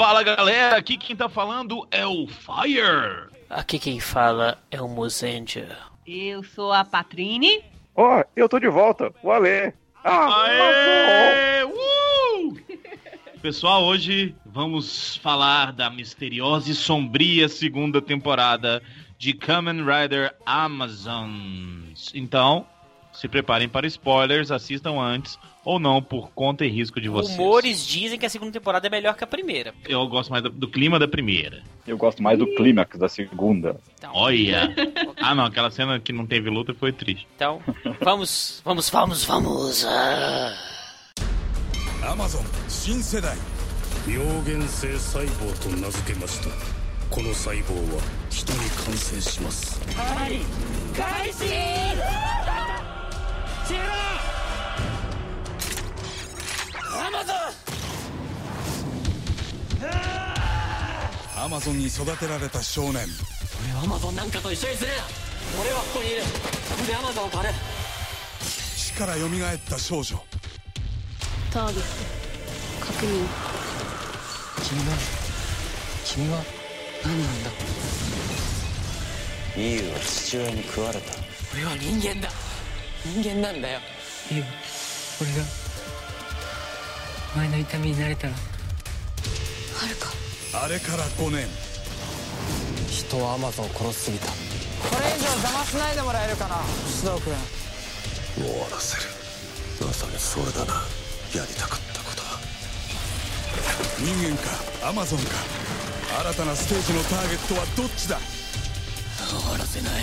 Fala galera, aqui quem tá falando é o Fire. Aqui quem fala é o Mozendia. Eu sou a Patrine. Ó, eu tô de volta, o Alê. Ah, Aê! Uh! Pessoal, hoje vamos falar da misteriosa e sombria segunda temporada de Kamen Rider Amazons. Então, se preparem para spoilers, assistam antes ou não por conta e risco de vocês. Rumores dizem que a segunda temporada é melhor que a primeira. Eu gosto mais do, do clima da primeira. Eu gosto mais do clímax da segunda. Então, Olha! Ah não, aquela cena que não teve luta foi triste. então vamos, vamos, vamos, vamos. ah. アマゾン新世代病原性細胞と名付けましたこの細胞は人に感染します アマゾンに育てられた少年。アマゾンなんかと一緒にするな。俺はここにいる。でアマゾンを狩る死から蘇った少女。ターゲット確認。君は君は？何なんだ？イーユは父親に食われた。俺は人間だ。人間なんだよ。いい俺がお前の痛みになれたら。はるかあれから5年。人はアマゾンを殺しすぎた。これ以上邪魔しないでもらえるかな？須藤君。終わらせる。まさにそれだな。やりたかったことは。人間か？アマゾンか？新たなステージのターゲットはどっちだ？終わらせない。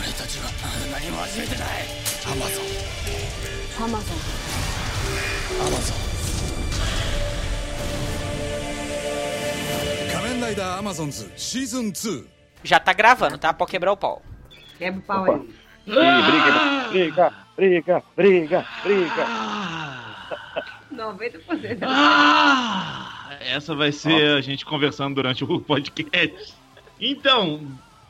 俺たちは何も始めてない。アマゾン。アマゾン。アマゾン仮面ライダーアマゾンズシーズン2 Já tá gravando, tá? Pode quebrar o pau. Quebra o pau aí. Ih, briga, briga, briga, briga, briga. 90% da Ah, essa vai ser a gente conversando durante o podcast. Então,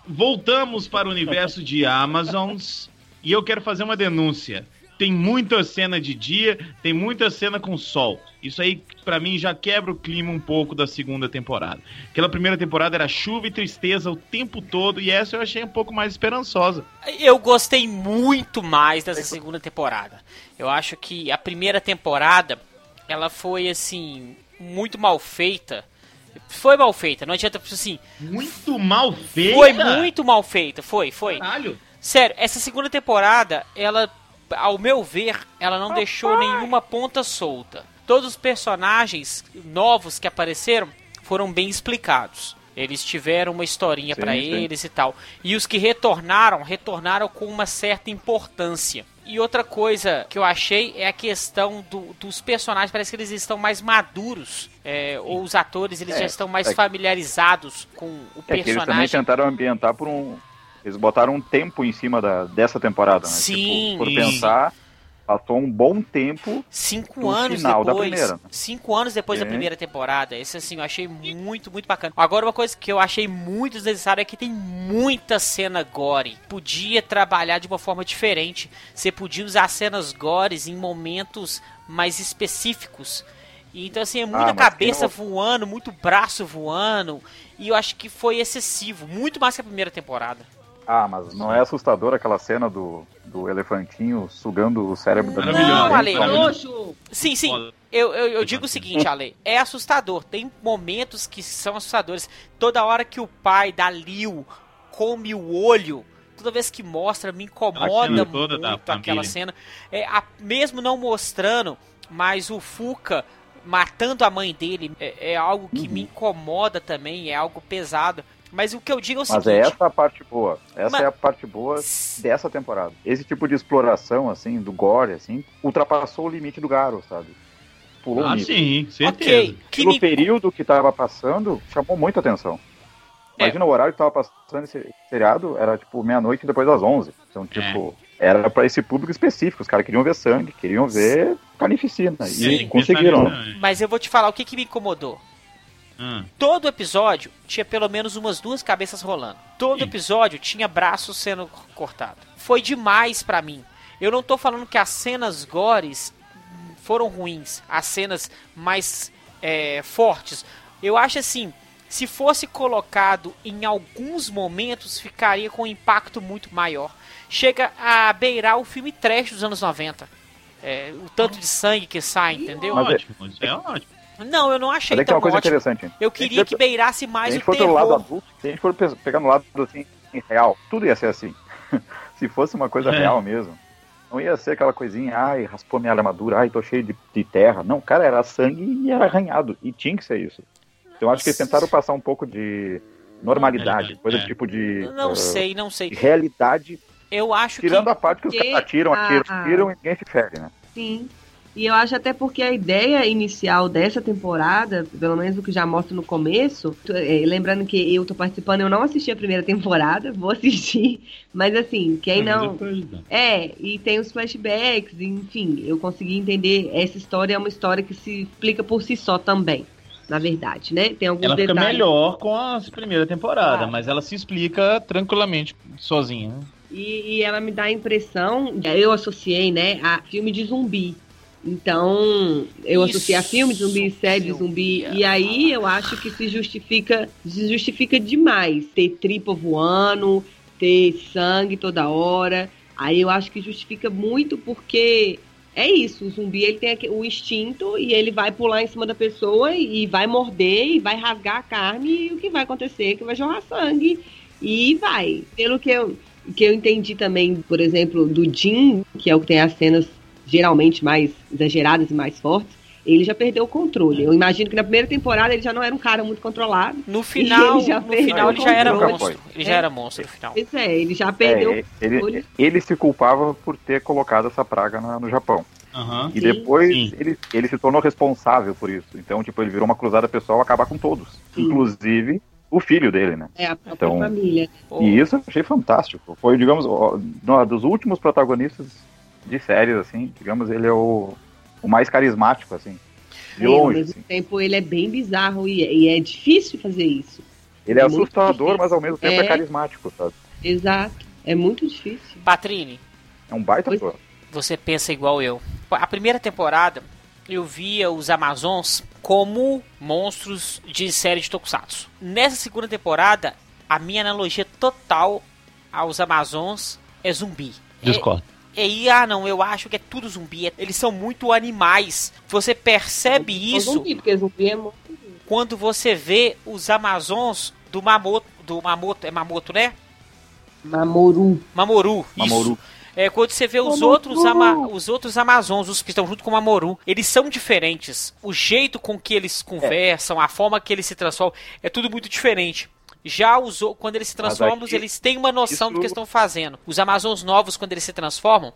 voltamos para o universo de Amazons e eu quero fazer uma denúncia. Tem muita cena de dia, tem muita cena com sol. Isso aí, pra mim, já quebra o clima um pouco da segunda temporada. Aquela primeira temporada era chuva e tristeza o tempo todo, e essa eu achei um pouco mais esperançosa. Eu gostei muito mais dessa segunda temporada. Eu acho que a primeira temporada, ela foi, assim, muito mal feita. Foi mal feita, não adianta, assim, Muito mal feita! foi muito mal feita, foi, foi. Caralho! Sério, essa segunda temporada, ela, ao meu ver, ela não deixou nenhuma ponta solta. Todos os personagens novos que apareceram foram bem explicados. Eles tiveram uma historinha sim. eles e tal. E os que retornaram, retornaram com uma certa importância. E outra coisa que eu achei é a questão do- dos personagens. Parece que eles estão mais maduros. é, ou os atores eles É, já estão mais é familiarizados com o É que eles também personagem. tentaram ambientar por um. Eles botaram um tempo em cima da, dessa temporada, né? Sim. Tipo, por pensar, passou um bom tempo. Cinco no anos final da depois. primeira. Cinco anos depois da É. primeira temporada. Esse assim, eu achei muito, muito bacana. Agora, uma coisa que eu achei muito desnecessária é que tem muita cena gore. Podia trabalhar de uma forma diferente. Você podia usar cenas gores em momentos mais específicos. E, Então, assim, é muita Ah, cabeça tem voando, muito braço voando. E eu acho que foi excessivo. Muito mais que a primeira temporada. Ah, mas não é assustador aquela cena do, do elefantinho sugando o cérebro da? Não, Ale. Sim, sim. Eu, eu, eu digo o seguinte, Ale, é assustador. Tem momentos que são assustadores. Toda hora que o pai da Liu come o olho, toda vez que mostra, me incomoda toda muito da aquela cena. É, a- mesmo não mostrando, mas o Fuca matando a mãe dele é, é algo que me incomoda também, é algo pesado. Mas o que eu digo é o Mas seguinte. é essa a parte boa. Essa Mas- é a parte boa dessa temporada. Esse tipo de exploração, assim, do gore, assim, ultrapassou o limite do Garo, sabe? Pulou o Ah, nível. sim, certeza. Ok, que Pelo me período que tava passando, chamou muita atenção. É. Imagina o horário que tava passando esse seriado, era tipo meia-noite depois das 11. Então, tipo, era pra esse público específico. Os caras queriam ver sangue, queriam ver carnificina. E Sim, conseguiram. pensamento, né? Mas eu vou te falar o que, que me incomodou. Hum. Todo episódio tinha pelo menos umas duas cabeças rolando. Todo episódio tinha braços sendo cortado. Foi demais pra mim. Eu não tô falando que as cenas gores foram ruins, as cenas mais é, fortes. Eu acho assim, se fosse colocado em alguns momentos, ficaria com um impacto muito maior. Chega a beirar o filme trash dos anos 90. É, o tanto de sangue que sai, entendeu? Mas é- Ótimo, isso é ótimo. Não, eu não achei Mas é que é tão uma coisa ótimo. interessante. Eu queria gente que beirasse Se a mais gente o for pelo lado terror. adulto, se a gente for pe- pegar no lado assim, real, tudo ia ser assim. se fosse uma coisa É. real mesmo. Não ia ser aquela coisinha, ai, raspou minha armadura, ai, tô cheio de, de terra. Não, cara, era sangue e era arranhado. E tinha que ser isso. Então acho que eles tentaram passar um pouco de normalidade, coisa É. tipo de. Não ah, sei, não sei. de realidade, Eu acho tirando que. a parte que os caras atiram, atiram, a- atiram e ninguém se fere, né? Sim. E eu acho até porque a ideia inicial dessa temporada, pelo menos o que já mostra no começo, é, lembrando que eu tô participando, eu não assisti a primeira temporada, vou assistir, mas assim, quem não. É, e tem os flashbacks, enfim, eu consegui entender. Essa história é uma história que se explica por si só também, na verdade, né? Tem alguns Ela fica detalhes. melhor com a primeira temporada, Ah. mas ela se explica tranquilamente sozinha. né? E, e ela me dá a impressão, eu associei, né, a filme de zumbi. Então, eu Isso associei a filme zumbi, série zumbi, e aí eu acho que se justifica, se justifica demais ter tripa voando, ter sangue toda hora. Aí eu acho que justifica muito porque é isso, o zumbi ele tem o instinto e ele vai pular em cima da pessoa e vai morder e vai rasgar a carne e o que vai acontecer é que vai jorrar sangue e vai. Pelo que eu, que eu entendi também, por exemplo, do Jim, que é o que tem as cenas geralmente mais exageradas e mais fortes, ele já perdeu o controle. Eu imagino que na primeira temporada ele já não era um cara muito controlado. No final, ele já no final ele já era monstro. Ele já É. era monstro no final. Pois é, ele já perdeu É, o ele, controle. ele se culpava por ter colocado essa praga na- no Japão. Aham. E Sim. depois Sim. ele, ele se tornou responsável por isso. Então, tipo, ele virou uma cruzada pessoal acabar com todos. Sim. Inclusive o filho dele, né? É a própria Então, família. E isso eu achei fantástico. Foi, digamos, no- dos últimos protagonistas de séries, assim, digamos, ele é o, o mais carismático, assim. De É, ao longe, mesmo assim. tempo ele é bem bizarro e, e é difícil fazer isso. Ele é muito assustador, mas ao mesmo tempo é, É. carismático, sabe? Exato. É muito difícil. Patrine, É um baita Pois- você pensa igual eu. A primeira temporada eu via os Amazons como monstros de série de Tokusatsu. Nessa segunda temporada, a minha analogia total aos Amazons é zumbi. Discordo. E aí, ah não, eu acho que é tudo zumbi. Eles são muito animais. Você percebe É isso zumbi, porque zumbi é muito. quando você vê os Amazons do Mamoto. Do Mamoto, é Mamoto, né? Mamoru. Mamoru. Isso. Mamoru. É, quando você vê os Mamoru. outros, ama os outros Amazons, os que estão junto com o Mamoru, eles são diferentes. O jeito com que eles conversam, a forma que eles se transformam, é tudo muito diferente. Já os, o- quando eles se transformam, aqui, eles têm uma noção do que isso- estão fazendo. Os Amazons novos, quando eles se transformam,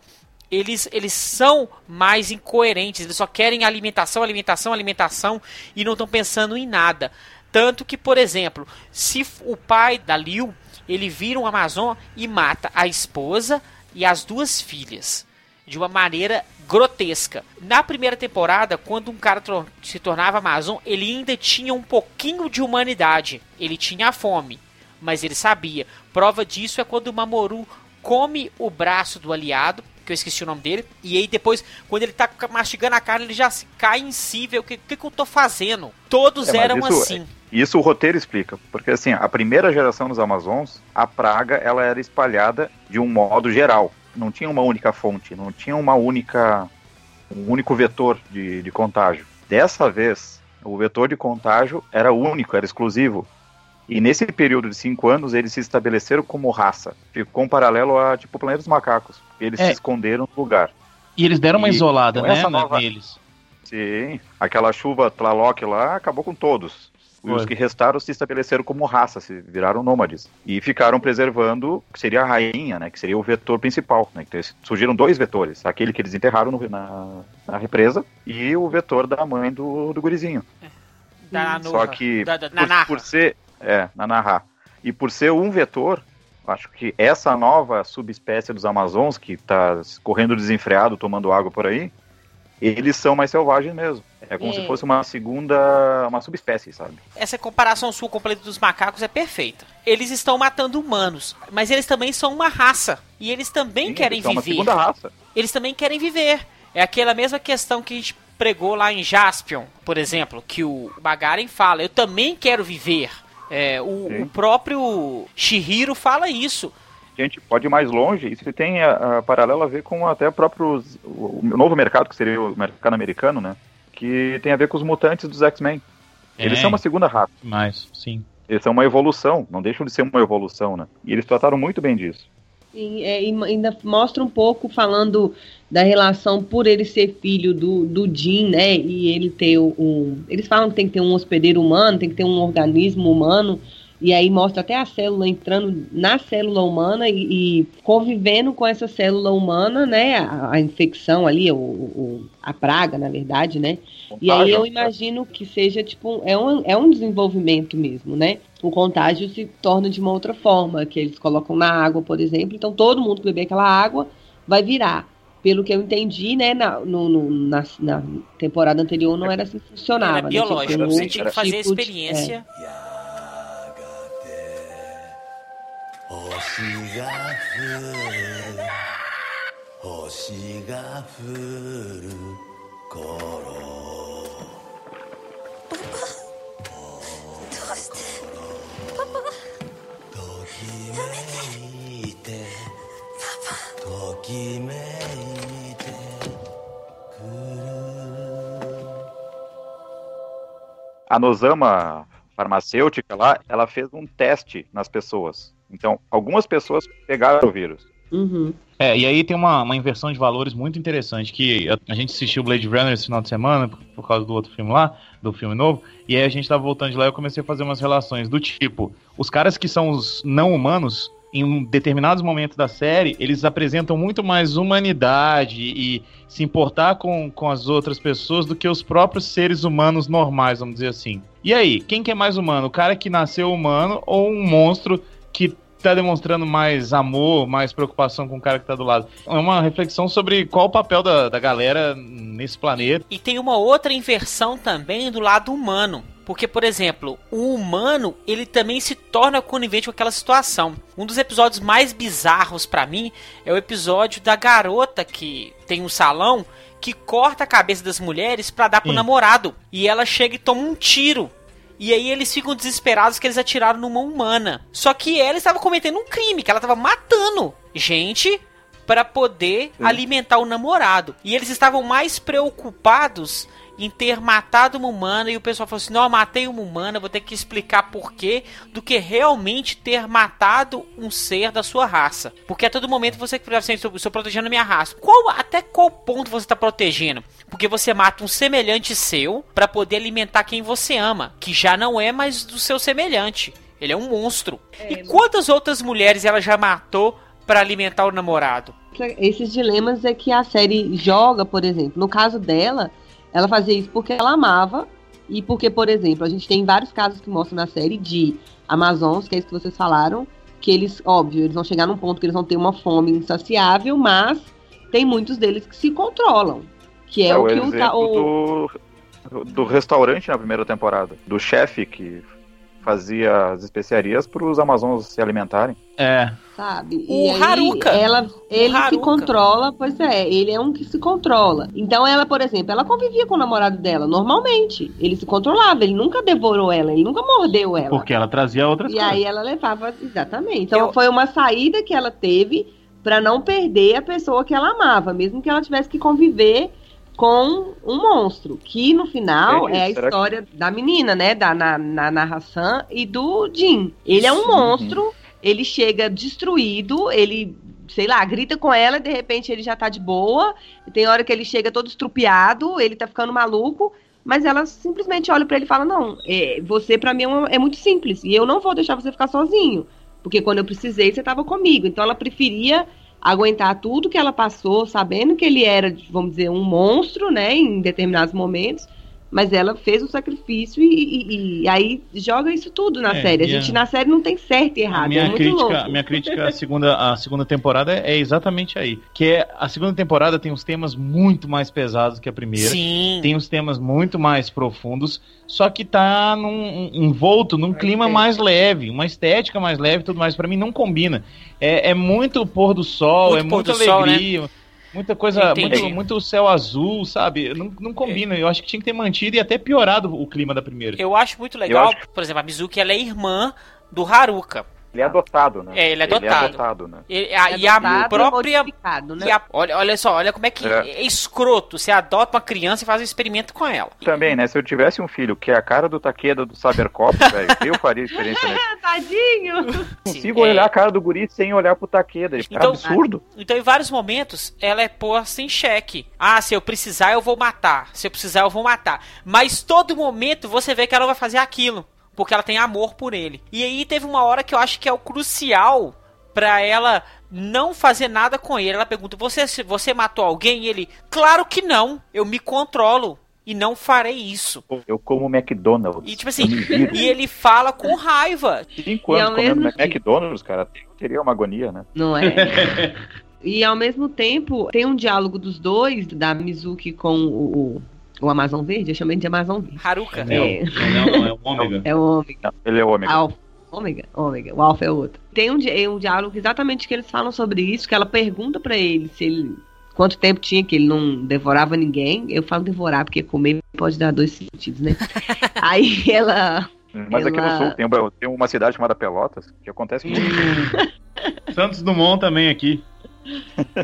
eles, eles são mais incoerentes. Eles só querem alimentação, alimentação, alimentação e não estão pensando em nada. Tanto que, por exemplo, se o pai da Liu ele vira um Amazon e mata a esposa e as duas filhas de uma maneira grotesca. Na primeira temporada, quando um cara se tornava Amazon, ele ainda tinha um pouquinho de humanidade. Ele tinha fome, mas ele sabia. Prova disso é quando o Mamoru come o braço do aliado, que eu esqueci o nome dele, e aí depois, quando ele tá mastigando a carne, ele já se cai em si, vê o que, que, que eu tô fazendo. Todos É, eram isso- assim. Isso o roteiro explica, porque assim, a primeira geração dos Amazons, a praga ela era espalhada de um modo geral. Não tinha uma única fonte, não tinha uma única um único vetor de, de contágio. Dessa vez, o vetor de contágio era único, era exclusivo. E nesse período de cinco anos, eles se estabeleceram como raça. Ficou um paralelo a tipo o Planeta dos Macacos. Eles É. se esconderam no lugar. E eles deram uma E isolada, né, nova- neles. Sim, aquela chuva Tlaloc lá acabou com todos. E os que restaram se estabeleceram como raça, se viraram nômades. E ficaram preservando o que seria a rainha, né? Que seria o vetor principal. Né, então, surgiram dois vetores. Aquele que eles enterraram no- na, na represa e o vetor da mãe do, do gurizinho. Da Só Nanoha, que da, da, por, por ser. É, na Narra. E por ser um vetor, acho que essa nova subespécie dos Amazons, que está correndo desenfreado, tomando água por aí, eles são mais selvagens mesmo. É como É. se fosse uma segunda. uma subespécie, sabe? Essa comparação sua com o planeta dos macacos é perfeita. Eles estão matando humanos, mas eles também são uma raça. E eles também Sim, querem eles são uma viver. segunda raça. Eles também querem viver. É aquela mesma questão que a gente pregou lá em Jaspion, por exemplo, que o Bagaren fala, eu também quero viver. É, o, o, próprio Shihiro fala isso. A gente pode ir mais longe, isso tem a, a paralelo a ver com até próprio o, o novo mercado, que seria o mercado americano, né? Que tem a ver com os mutantes dos X-Men. Eles É. são uma segunda raça. Mas, sim. Eles são uma evolução, não deixam de ser uma evolução, né? E eles trataram muito bem disso. Sim, é, e ainda mostra um pouco falando da relação por ele ser filho do, do Jim, né? E ele ter o- um. Eles falam que tem que ter um hospedeiro humano, tem que ter um organismo humano. E aí mostra até a célula entrando na célula humana e, e convivendo com essa célula humana, né? A, a infecção ali, o, o- a praga, na verdade, né? E aí eu imagino que seja tipo é um, é um desenvolvimento mesmo, né? O contágio se torna de uma outra forma, que eles colocam na água, por exemplo. Então todo mundo que beber aquela água vai virar. Pelo que eu entendi, né, na, no- no- na, na temporada anterior não era assim que funcionava. Era né? Tinha que ter biológico, um você tinha que fazer a tipo de- experiência. 星が降る星が降る頃どうしてパパときめいてときめいてくる A Nozama farmacêutica lá, ela fez um teste nas pessoas. Então, algumas pessoas pegaram o vírus. Uhum. É, e aí tem uma, uma inversão de valores muito interessante, que a, a gente assistiu Blade Runner esse final de semana, por, por causa do outro filme lá, do filme novo, e aí a gente tava voltando de lá e eu comecei a fazer umas relações do tipo, os caras que são os não humanos, em um determinados momentos da série, eles apresentam muito mais humanidade e se importar com, com as outras pessoas do que os próprios seres humanos normais, vamos dizer assim. E aí, quem que é mais humano? O cara que nasceu humano ou um monstro que tá demonstrando mais amor, mais preocupação com o cara que tá do lado. É uma reflexão sobre qual o papel da, da galera nesse planeta. E tem uma outra inversão também do lado humano. Porque, por exemplo, o humano, ele também se torna conivente com aquela situação. Um dos episódios mais bizarros pra mim é o episódio da garota que tem um salão que corta a cabeça das mulheres pra dar pro Sim. namorado. E ela chega e toma um tiro. E aí eles ficam desesperados que eles atiraram numa humana. Só que ela estava cometendo um crime, que ela estava matando gente para poder alimentar o namorado. E eles estavam mais preocupados em ter matado uma humana e o pessoal falou assim: "Não, eu matei uma humana, vou ter que explicar por quê", do que realmente ter matado um ser da sua raça. Porque a todo momento você fica assim, estou, estou protegendo a minha raça. Qual até qual ponto você está protegendo? Porque você mata um semelhante seu para poder alimentar quem você ama, que já não é mais do seu semelhante. Ele é um monstro. e quantas outras mulheres ela já matou para alimentar o namorado? Esses dilemas é que a série joga, por exemplo. No caso dela, ela fazia isso porque ela amava e porque, por exemplo, a gente tem vários casos que mostram na série de Amazons, que é isso que vocês falaram, que eles, óbvio, eles vão chegar num ponto que eles vão ter uma fome insaciável, mas tem muitos deles que se controlam. Que é, o que o, exemplo ta- o, do, do restaurante na primeira temporada. Do chefe que fazia as especiarias para os amazons se alimentarem. É. sabe? O e aí, Haruka. ela, ele se Haruka. controla, pois é, ele é um que se controla. Então ela, por exemplo, ela convivia com o namorado dela normalmente. Ele se controlava, ele nunca devorou ela, ele nunca mordeu ela. Porque ela trazia outras E coisas. aí ela levava, exatamente. Então Eu- foi uma saída que ela teve pra não perder a pessoa que ela amava, mesmo que ela tivesse que conviver com um monstro, que no final É é, a será história da menina, né, da na, na narração e do Jim. Ele é um monstro, ele chega destruído, ele sei lá, grita com ela e de repente ele já tá de boa. Tem hora que ele chega todo estrupiado, ele tá ficando maluco, mas ela simplesmente olha pra ele e fala: Não, é, você pra mim é, uma- é muito simples e eu não vou deixar você ficar sozinho. Porque quando eu precisei, você tava comigo. Então ela preferia aguentar tudo que ela passou, sabendo que ele era, vamos dizer, um monstro, né, em determinados momentos. Mas ela fez o sacrifício e, e- e aí joga isso tudo na É, série. A gente a- na série não tem certo e errado. é minha muito crítica, louco. a minha crítica à segunda, à segunda temporada é exatamente aí. Que é a segunda temporada tem uns temas muito mais pesados que a primeira. Sim. Tem uns temas muito mais profundos, só que tá num, envolto num clima mais leve, uma estética mais leve e tudo mais. Pra mim não combina. É, é muito pôr do sol, Muito é muita do sol, né? Muita coisa, Entendi. muito, muito céu azul, sabe? Não, não combina. Eu acho que tinha que ter mantido e até piorado o clima da primeira. Eu acho muito legal, acho por exemplo, a Mizuki ela é irmã do Haruka. Ele é adotado, né? É, ele é adotado. adotado, né? E a, e a própria. né? e a- olha, olha só, olha como é que É. é. escroto. Você adota uma criança e faz um experimento com ela. Também, né? Se eu tivesse um filho que é a cara do Takeda do Cybercop, velho, eu faria experiência nele. Tadinho! Não Sim, consigo é. olhar a cara do guri sem olhar pro Takeda. É Então- absurdo. Então, em vários momentos, ela é posta em xeque. Ah, se eu precisar, eu vou matar. Se eu precisar, eu vou matar. Mas todo momento você vê que ela vai fazer aquilo. Porque ela tem amor por ele. E aí teve uma hora que eu acho que é o crucial pra ela não fazer nada com ele. Ela pergunta: Você, você matou alguém? E ele, claro que não. Eu me controlo. E não farei isso. Eu como McDonald's. E tipo assim, e ele fala com raiva. Cinco anos comendo McDonald's, cara, teria uma agonia, né? Não é? e ao mesmo tempo, tem um diálogo dos dois, da Mizuki com o, o, o Amazon Verde, eu chamei de Amazon Verde. Haruka. Não, É. não, é o ômega. É o Ômega. Não, ele é ômega. Alfa. Ômega, ômega. O Alfa é outro. Tem um, di- um diálogo exatamente que eles falam sobre isso, que ela pergunta pra ele se ele. Quanto tempo tinha que ele não devorava ninguém? Eu falo devorar, porque comer pode dar dois sentidos, né? Aí ela. Mas aqui no ela- sul tem, uma- tem uma cidade chamada Pelotas, que acontece muito. Santos Dumont também aqui.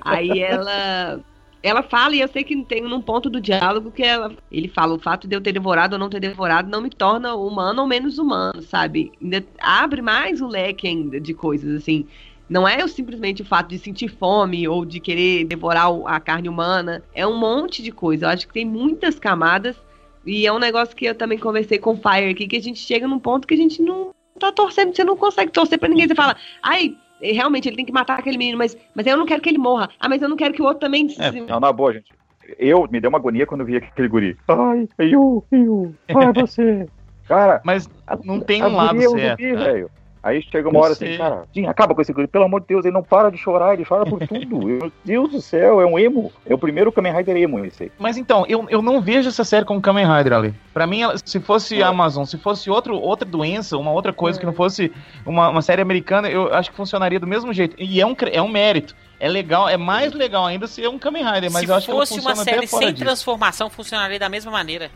Aí ela. Ela fala, e eu sei que tem num ponto do diálogo que ela, ele fala: o fato de eu ter devorado ou não ter devorado não me torna humano ou menos humano, sabe? Ainda abre mais o leque ainda de coisas, assim. Não é simplesmente o fato de sentir fome ou de querer devorar a carne humana. É um monte de coisa. Eu acho que tem muitas camadas. E é um negócio que eu também conversei com o Fire aqui, que a gente chega num ponto que a gente não tá torcendo, você não consegue torcer pra ninguém. Você fala, ai, realmente ele tem que matar aquele menino, mas, mas eu não quero que ele morra. Ah, mas eu não quero que o outro também. se- É, Não, na boa, gente. Eu me deu uma agonia quando eu vi aquele guri. Ai, eu, eu, ai você. Cara, Mas não tem um lado certo. velho. Aí chega uma Eu hora sei. assim, cara, Jim, acaba com esse guri, pelo amor de Deus, ele não para de chorar, ele chora por tudo. Meu Deus do céu, é um emo. É o primeiro Kamen Rider emo esse aí. Mas então, eu, eu não vejo essa série como Kamen Rider ali. Pra mim, ela- se fosse É. Amazon, se fosse outro, outra doença, uma outra coisa que não fosse uma, uma série americana, eu acho que funcionaria do mesmo jeito. E é um, é um mérito. É legal, é mais legal ainda ser um Kamen Rider, mas Se eu acho que ela fosse uma série sem disso. transformação, funcionaria da mesma maneira.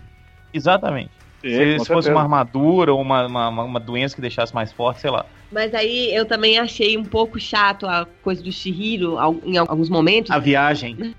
Exatamente. Se com se fosse certeza. uma armadura ou uma, uma, uma- doença que deixasse mais forte, sei lá. Mas aí eu também achei um pouco chato a coisa do Shihiro em alguns momentos. A viagem.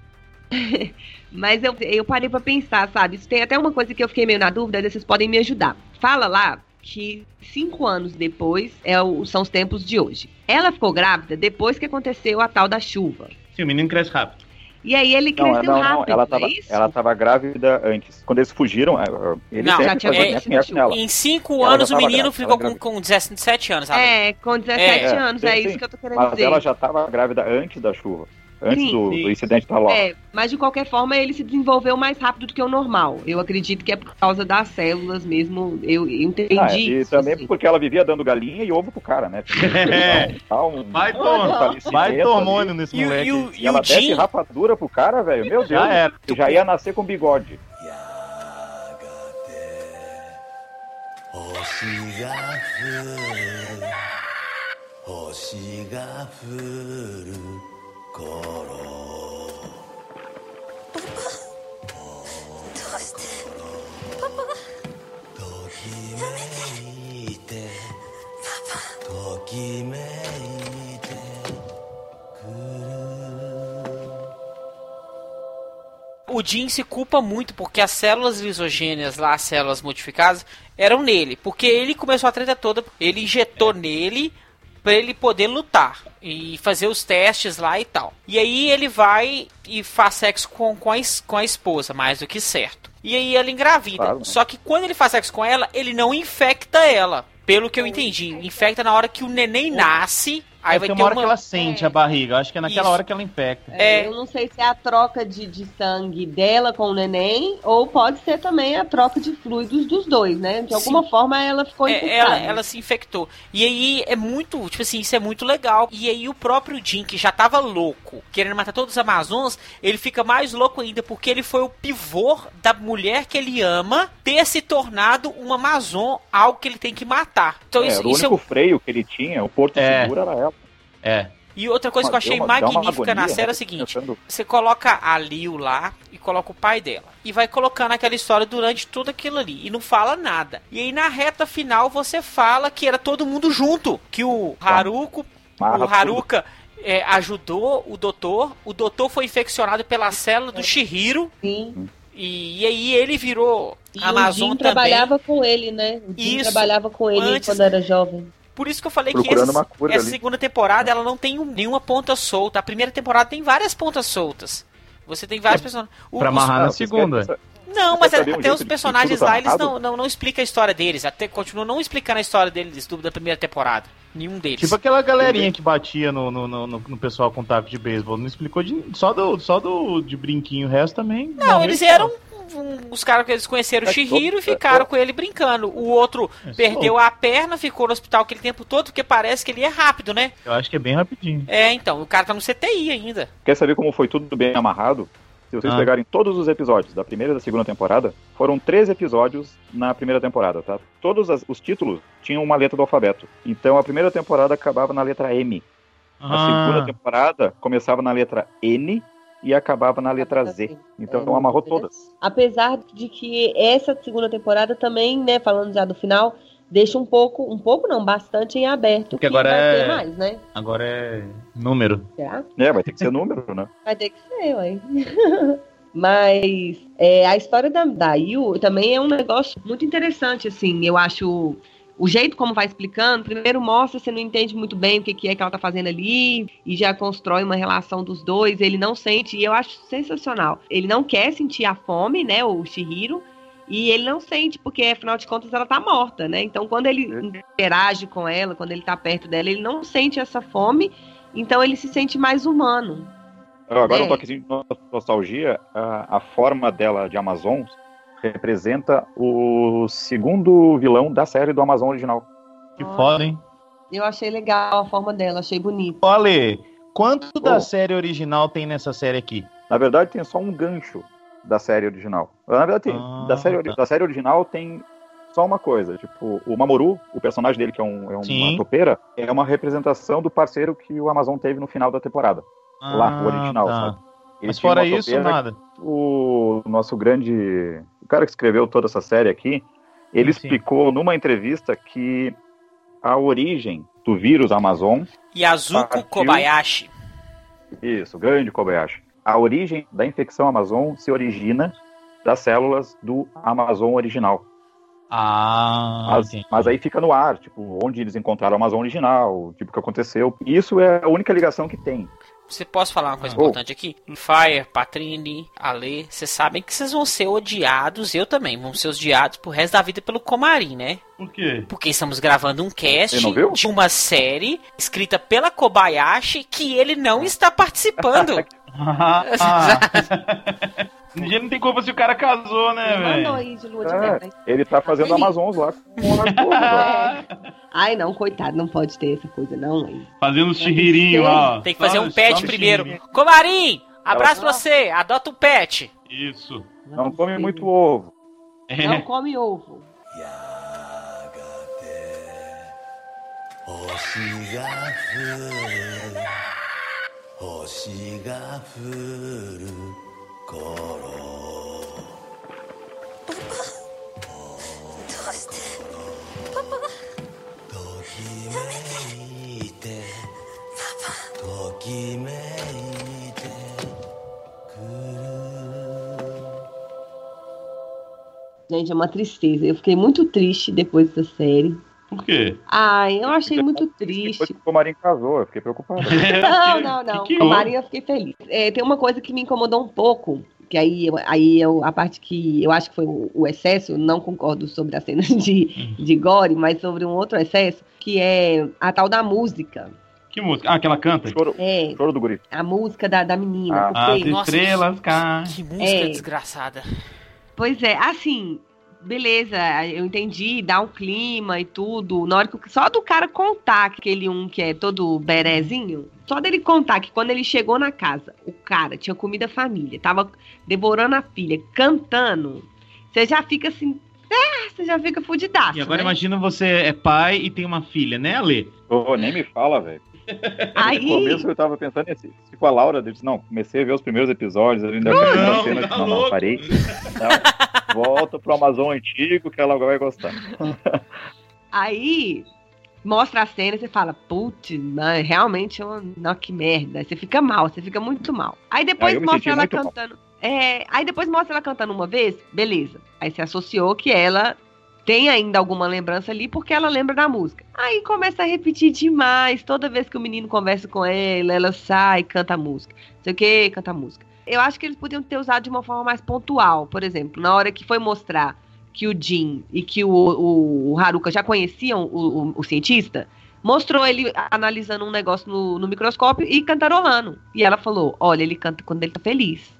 Mas eu, eu parei pra pensar, sabe? Isso tem até uma coisa que eu fiquei meio na dúvida, vocês podem me ajudar. Fala lá que cinco anos depois é o- são os tempos de hoje. Ela ficou grávida depois que aconteceu a tal da chuva. Sim, o menino cresce rápido. E aí ele Não, cresceu não, não, rápido, ela não tava, é isso? ela tava grávida antes. Quando eles fugiram, eh, ele Não, já tinha nheco nela. Em 5 Ela anos o menino grávida, ficou com, com 17 anos, sabe? É, com 17 É, anos, sim, é sim. isso que eu tô querendo Mas dizer. ela já tava grávida antes da chuva Antes Sim, do, sim. do incidente da Loki. É, mas de qualquer forma ele se desenvolveu mais rápido do que o normal. Eu acredito que é por causa das células mesmo. Eu, eu entendi. Ah, e isso, também assim. porque ela vivia dando galinha e ovo pro cara, né? É. Tá um- Vai, um Tom, falecimento vai ali. hormônio nesse E, o- moleque. e o, E e ela o desce Jim, rapadura pro cara, velho. Meu Deus. Já era. Já ia nascer com bigode. 星が降る星が降る o Jim se culpa muito porque as células lisogêneas lá, as células modificadas, eram nele. Porque ele começou a treta toda, ele injetou é. nele pra ele poder lutar e fazer os testes lá e tal. E aí ele vai e faz sexo com, com, a, com a esposa, mais do que certo. E aí ela engravida. Claro. Só que quando ele faz sexo com ela, ele não infecta ela. Pelo que eu entendi, infecta na hora que o neném nasce. Aí Aí vai tem ter uma hora uma. que ela sente a barriga. Acho que é naquela Isso. hora que ela infecta. É. Eu não sei se é a troca de, de sangue dela com o neném, ou pode ser também a troca de fluidos dos dois, né? De alguma Sim. forma ela ficou É, infectada. ela, ela se infectou. E aí é muito, tipo assim, isso é muito legal. E aí o próprio Jim, que já tava louco, querendo matar todos os Amazonas, ele fica mais louco ainda porque ele foi o pivô da mulher que ele ama ter se tornado uma Amazon, algo que ele tem que matar. Então É, isso, o isso é único freio que ele tinha, o Porto É. Seguro era ela. É. E outra coisa que eu achei uma- uma magnífica na agonia, série é né? o seguinte: Pensando- você coloca a Liu lá e coloca o pai dela. E vai colocando aquela história durante tudo aquilo ali. E não fala nada. E aí na reta final você fala que era todo mundo junto. Que o Haruko, Amarra o Haruka é, ajudou o doutor. O doutor foi infeccionado pela célula do Shihiro. Sim. E, e aí ele virou E Amazon o Jim também. trabalhava com ele, né? O Jim Isso. trabalhava com ele Antes- quando era jovem. Por isso que eu falei Procurando que esse- uma cura essa ali. segunda temporada ela não tem um- nenhuma ponta solta. A primeira temporada tem várias pontas soltas. Você tem vários personagens. O- Pra os- amarrar Ah, na segunda. Não, mas um até jeito os personagens tá lá, eles não, não, não explicam a história deles. Até continuam não explicando a história deles do, da primeira temporada. Nenhum deles. Tipo aquela galerinha que batia no, no, no, no- no pessoal com taco de beisebol. Não explicou de, só, do, só do de brinquinho. O resto também. Não, morreu eles eram. Um- os caras que eles conheceram o É Shihiro e é ficaram todo- com ele brincando. O outro É perdeu a perna, ficou no hospital aquele tempo todo, porque parece que ele é rápido, né? Eu acho que é bem rapidinho. É, então, o cara tá no CTI ainda. Quer saber como foi tudo bem amarrado? Se vocês Ah. pegarem todos os episódios da primeira e da segunda temporada, foram três episódios na primeira temporada, tá? Todos as- os títulos tinham uma letra do alfabeto. Então a primeira temporada acabava na letra M. A Ah, segunda temporada começava na letra N e acabava na letra Z. Então É, amarrou interessante. todas. Apesar de que essa segunda temporada também, né, falando já do final, deixa um pouco, um pouco não, bastante em aberto. Porque que agora vai é- ter mais, né? agora é número. Será? É, vai ter que ser número, né? Vai ter que ser, ué. Mas é, a história da, da Yu também é um negócio muito interessante, assim. Eu acho o jeito como vai explicando, primeiro mostra, você não entende muito bem o que, que é que ela tá fazendo ali, e já constrói uma relação dos dois. Ele não sente, e eu acho sensacional. Ele não quer sentir a fome, né? O Shihiro. E ele não sente, porque afinal de contas ela tá morta, né? Então quando ele interage com ela, quando ele tá perto dela, ele não sente essa fome, então ele se sente mais humano. Agora É. um toquezinho de nostalgia, a, a forma dela de Amazon representa o segundo vilão da série do Amazon original. Que foda, hein? Eu achei legal a forma dela, achei bonito. Olha, quanto da Oh. série original tem nessa série aqui? Na verdade, tem só um gancho da série original. Na verdade, tem, Ah, da, série, tá. da série original tem só uma coisa. Tipo, o Mamoru, o personagem dele, que é, um, é uma Sim. topeira, é uma representação do parceiro que o Amazon teve no final da temporada. Lá, o original, tá. sabe? Mas fora isso, nada. o nosso grande. O cara que escreveu toda essa série aqui, ele Sim, sim. explicou numa entrevista que a origem do vírus Amazon, Yazuko Partiu. Kobayashi. isso, grande Kobayashi, a origem da infecção Amazon se origina das células do Amazon original. Ah, Mas, mas aí fica no ar, tipo, onde eles encontraram o Amazon original, tipo, o que aconteceu. Isso é a única ligação que tem. Você posso falar uma coisa Ah. importante aqui? Fire, Patrini, Ale, vocês sabem que vocês vão ser odiados, eu também, vamos ser odiados pro resto da vida pelo Comarim, né? Por quê? Porque estamos gravando um cast de uma série escrita pela Kobayashi que ele não está participando. Ah, Ninguém não tem culpa se o cara casou, né, Mandou velho? aí de lua de É, né? ele tá fazendo. Amazons lá com lá. Ai, não, coitado, não pode ter essa coisa, não. Aí. Fazendo os chirririnhos lá. Tem que fazer um pet primeiro. Comarim, abraço pra você, adota um pet. Isso. Não come muito ovo. É. Não come ovo. 星 Gente, é uma tristeza. Eu fiquei muito triste depois dessa série. Por quê? Ai, eu achei muito Depois triste. que o Marinho casou, eu fiquei preocupado. Não, não, não. Que que Com houve? Maria eu fiquei feliz. É, tem uma coisa que me incomodou um pouco, que aí, aí eu, a parte que eu acho que foi o, o excesso, não concordo sobre as cenas de, de gore, mas sobre um outro excesso, que é a tal da música. Que música? Ah, que ela canta? Choro, É, choro do guri. a música da, da menina. Ah. porque- As estrelas caem. Que música É. desgraçada. Pois é, assim, beleza, eu entendi, dá um clima e tudo. Na hora que só do cara contar aquele um que é todo berezinho, só dele contar que quando ele chegou na casa, o cara tinha comido a família, tava devorando a filha, cantando, você já fica assim, ah, você já fica fudidaço. E agora né? imagina você é pai e tem uma filha, né, Ale? Ô, nem me fala, velho. Aí, No começo eu tava pensando nesse. Se com a Laura, eu disse, não, comecei a ver os primeiros episódios, ainda não, Não, cena, tá não, não, parei. Não, volta pro Amazon antigo que ela vai gostar. aí mostra a cena e você fala, putz, realmente é uma... Não, que merda. Aí você fica mal, você fica muito mal. Aí depois Aí mostra ela cantando. É, aí depois mostra ela cantando uma vez, beleza. Aí você associou que ela tem ainda alguma lembrança ali porque ela lembra da música. Aí começa a repetir demais. Toda vez que o menino conversa com ela, ela sai, canta a música. Não sei o que, canta a música. Eu acho que eles podiam ter usado de uma forma mais pontual. Por exemplo, na hora que foi mostrar que o Jin e que o, o, o Haruka já conheciam o, o, cientista, mostrou ele analisando um negócio no, no microscópio e cantarolando. E ela falou: Olha, ele canta quando ele tá feliz.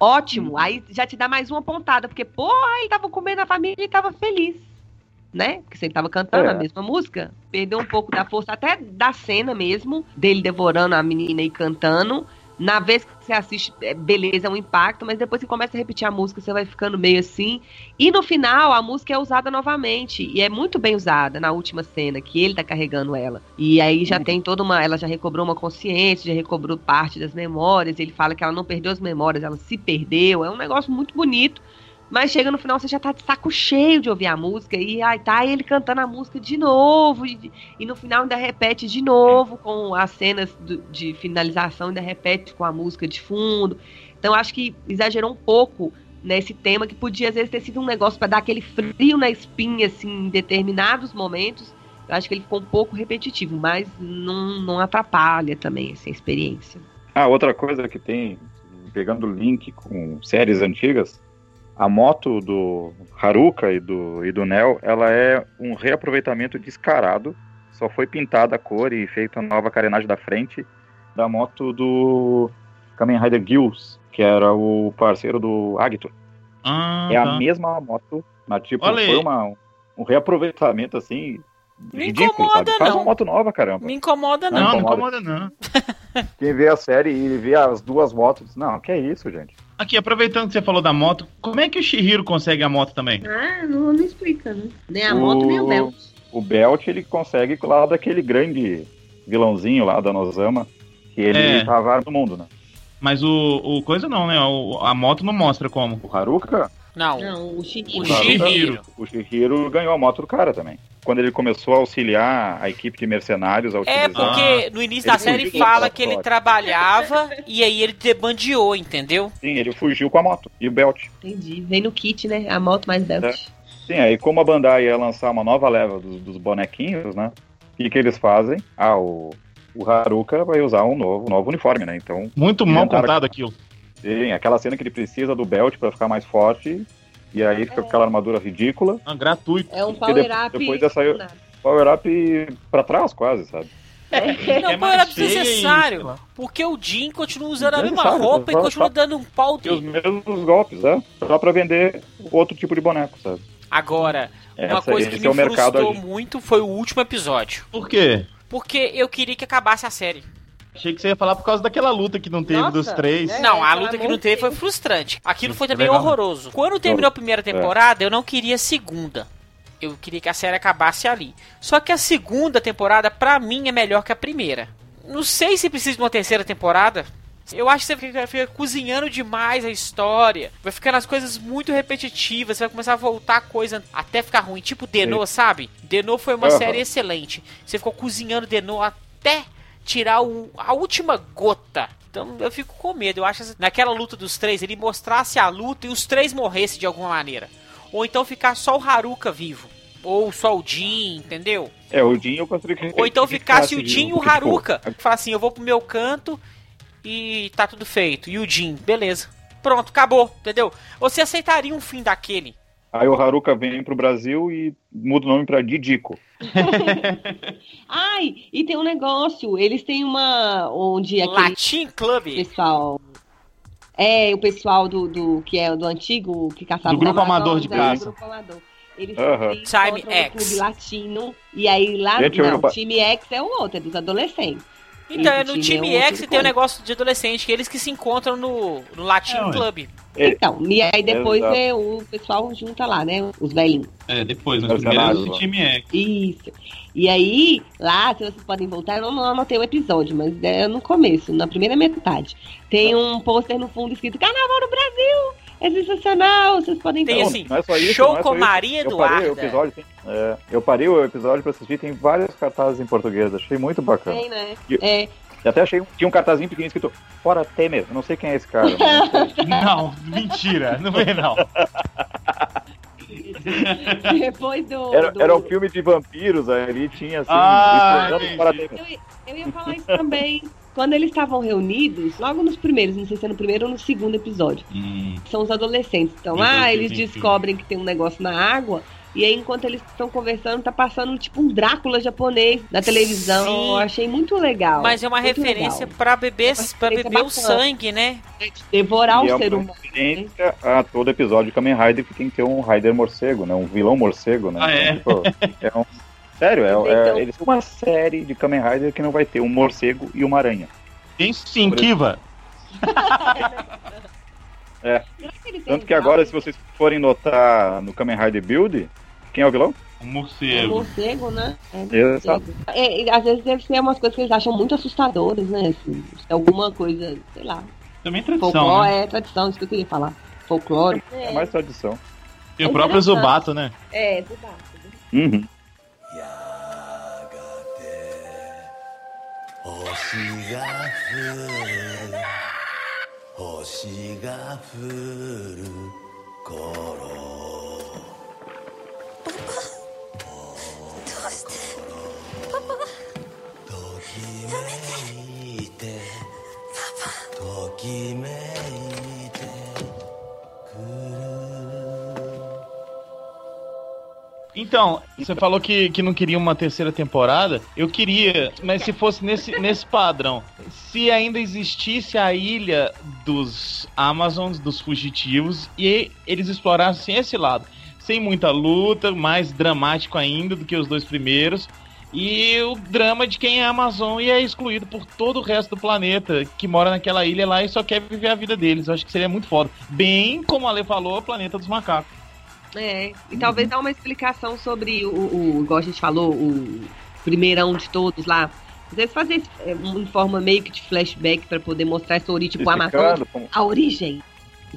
Ótimo, aí já te dá mais uma pontada, porque, porra, ele tava comendo a família e tava feliz. Né? Porque ele tava cantando É. a mesma música, perdeu um pouco da força, até da cena mesmo, dele devorando a menina e cantando. Na vez que você assiste, é, beleza, é um impacto, mas depois que começa a repetir a música, você vai ficando meio assim. E no final, a música é usada novamente. E é muito bem usada na última cena, que ele tá carregando ela. E aí já tem toda uma. Ela já recobrou uma consciência, já recobrou parte das memórias. Ele fala que ela não perdeu as memórias, ela se perdeu. É um negócio muito bonito. Mas chega no final, você já tá de saco cheio de ouvir a música. E aí tá ele cantando a música de novo. E, e no final ainda repete de novo com as cenas do- de finalização, ainda repete com a música de fundo. Então acho que exagerou um pouco nesse tema que podia às vezes ter sido um negócio para dar aquele frio na espinha assim em determinados momentos. Eu acho que ele ficou um pouco repetitivo, mas não, não atrapalha também essa experiência. Ah, outra coisa que tem, pegando o link com séries antigas, a moto do Haruka e do, e do Neo, ela é um reaproveitamento descarado. Só foi pintada a cor e feita nova carenagem da frente da moto do Kamen Rider Gills, que era o parceiro do Agito. Ah, é a tá. mesma moto, mas tipo, Olha foi uma, um reaproveitamento assim. Me ridículo, incomoda, sabe? Faz não. uma moto nova, caramba. Me incomoda, Não, não. não incomoda. incomoda não. Quem vê a série e vê as duas motos, diz, não, que é isso, gente. Aqui, aproveitando que você falou da moto, como é que o Shihiro consegue a moto também? Ah, não, não explica, né? Nem a moto, nem o Belt. O Belt, ele consegue lá daquele grande vilãozinho lá da Nozama, que ele É. tava no mundo, né? Mas o, o coisa não, né? O- a moto não mostra como. O Haruka, Não. Não, o Shihiro. O Shihiro. o Shihiro ganhou a moto do cara também. Quando ele começou a auxiliar a equipe de mercenários a É utilizar... porque no início Ele da série fala que ele trabalhava e aí ele debandeou, entendeu? Sim, ele fugiu com a moto e o Belt. Entendi. Vem no kit, né? A moto mais Belt. Sim, aí como a Bandai ia lançar uma nova leva dos, dos bonequinhos, né? O que, que eles fazem? Ah, o, o Haruka vai usar um novo, um novo uniforme, né? Então, Muito mal Inventaram- contado aquilo. tem aquela cena que ele precisa do Belt pra ficar mais forte, e aí fica com aquela armadura ridícula. Ah, gratuito. É um power-up. depois dessa eu- Power up pra trás, quase, sabe? Não, É pô, era mais feia e- sei desnecessário. Porque o Jin continua usando a mesma roupa e continua só- dando um pau E os mesmos golpes, né? Só pra vender outro tipo de boneco, sabe? Agora, uma Essa- coisa que me é mercado frustrou agindo. muito foi o último episódio. Por quê? Porque eu queria que acabasse a série. Achei que você ia falar por causa daquela luta que não teve Nossa, dos três. é. não, a luta que não teve foi frustrante. Aquilo foi é também legal, horroroso. Quando terminou a primeira temporada, eu não queria a segunda. Eu queria que a série acabasse ali. Só que a segunda temporada, pra mim, é melhor que a primeira. Não sei se precisa de uma terceira temporada. Eu acho que você fica, fica cozinhando demais a história. Vai ficando as coisas muito repetitivas. Você vai começar a voltar a coisa até ficar ruim. Tipo Denô, sabe? Denô foi uma Aham. série excelente. Você ficou cozinhando Denô até tirar o- a última gota. Então eu fico com medo. Eu acho que naquela luta dos três, ele mostrasse a luta e os três morressem de alguma maneira. Ou então ficar só o Haruka vivo. Ou só o Jin, entendeu? É, o Jin eu gostaria que Ou então ficasse o Jin e o Haruka. Falar assim, eu vou pro meu canto e tá tudo feito. E o Jin, beleza. Pronto, acabou, entendeu? Você aceitaria um fim daquele? Aí o Haruka vem pro Brasil e muda o nome pra Didico. Ai, e tem um negócio. Eles têm uma. Onde aquele Latin Club. pessoal. É, o pessoal do, do que é do antigo que caçava Do grupo amador de é, do caça. grupo amador. Eles se Time X. clube latino. E aí lá. Gente, eu não, pa- time X é o outro, é dos adolescentes. Então, é no time time é um X tem um negócio de adolescente, que eles que se encontram no, no Latin É. Club. Então, e aí depois é, o pessoal junta lá, né? Os velhinhos. É, depois, no Mercenários primeiro lá. time é. Isso. E aí, lá, se vocês podem voltar, eu não, não anotei o episódio, mas é no começo, na primeira metade. Tem um pôster no fundo escrito Carnaval no Brasil! É sensacional, vocês podem Tem ver. assim, não é só isso, show não é com só isso. Maria Eu parei o Eduarda. episódio, tem- é, eu parei o episódio pra assistir, tem vários cartazes em português, achei muito bacana. Tem, né? E- É, E até achei, um- tinha um cartazinho pequenininho escrito, fora Temer, eu não sei quem é esse cara. não. Não, mentira, não é não. depois do. Era, do- era um filme de vampiros, aí ali tinha assim, Ah. Eu, eu ia falar isso também. Quando eles estavam reunidos, logo nos primeiros, não sei se é no primeiro ou no segundo episódio, Hum, são os adolescentes. Então, Meu ah, eles descobrem que tem um negócio na água. E aí, enquanto eles estão conversando, tá passando tipo um Drácula japonês na televisão. Sim. Eu achei muito legal. Mas é uma referência pra beber, É referência beber o bacana. sangue, né? Devorar E o é ser uma humano. referência a todo episódio de Kamen Rider que tem que ter um Rider morcego, né? Um vilão morcego, né? Ah, é? Então, tipo, é um- Sério, é, é, Então- uma série de Kamen Rider que não vai ter um morcego e uma aranha. Tem sim, Kiva. É. Que Tanto que agora, se vocês forem notar no Kamen Rider Build, quem é o vilão? Um É um morcego. morcego, né? É, morcego. É, às vezes deve ser umas coisas que eles acham muito assustadoras, né? Assim, alguma coisa, sei lá. Também tradição, Folclore né? é tradição, isso que eu queria falar. Folclore. É mais tradição. Tem o é próprio interessante. Zubato, né? É, básico. Uhum. が降る星が降る頃。どうして？パパ。ときめいて。パ。ときめいて Então, você falou que, que não queria uma terceira temporada. Eu queria, mas se fosse nesse, nesse padrão. Se ainda existisse a ilha dos Amazons, dos fugitivos, e eles explorassem esse lado. Sem muita luta, mais dramático ainda do que os dois primeiros. E o drama de quem é Amazon e é excluído por todo o resto do planeta, que mora naquela ilha lá e só quer viver a vida deles. Eu acho que seria muito foda. Bem como a Ale falou, Planeta dos Macacos. É, e talvez dar uma explicação sobre o, o, igual a gente falou, o primeirão de todos lá. Às vezes fazer é, em forma meio que de flashback pra poder mostrar essa origem, tipo, o Amazon, como- a origem.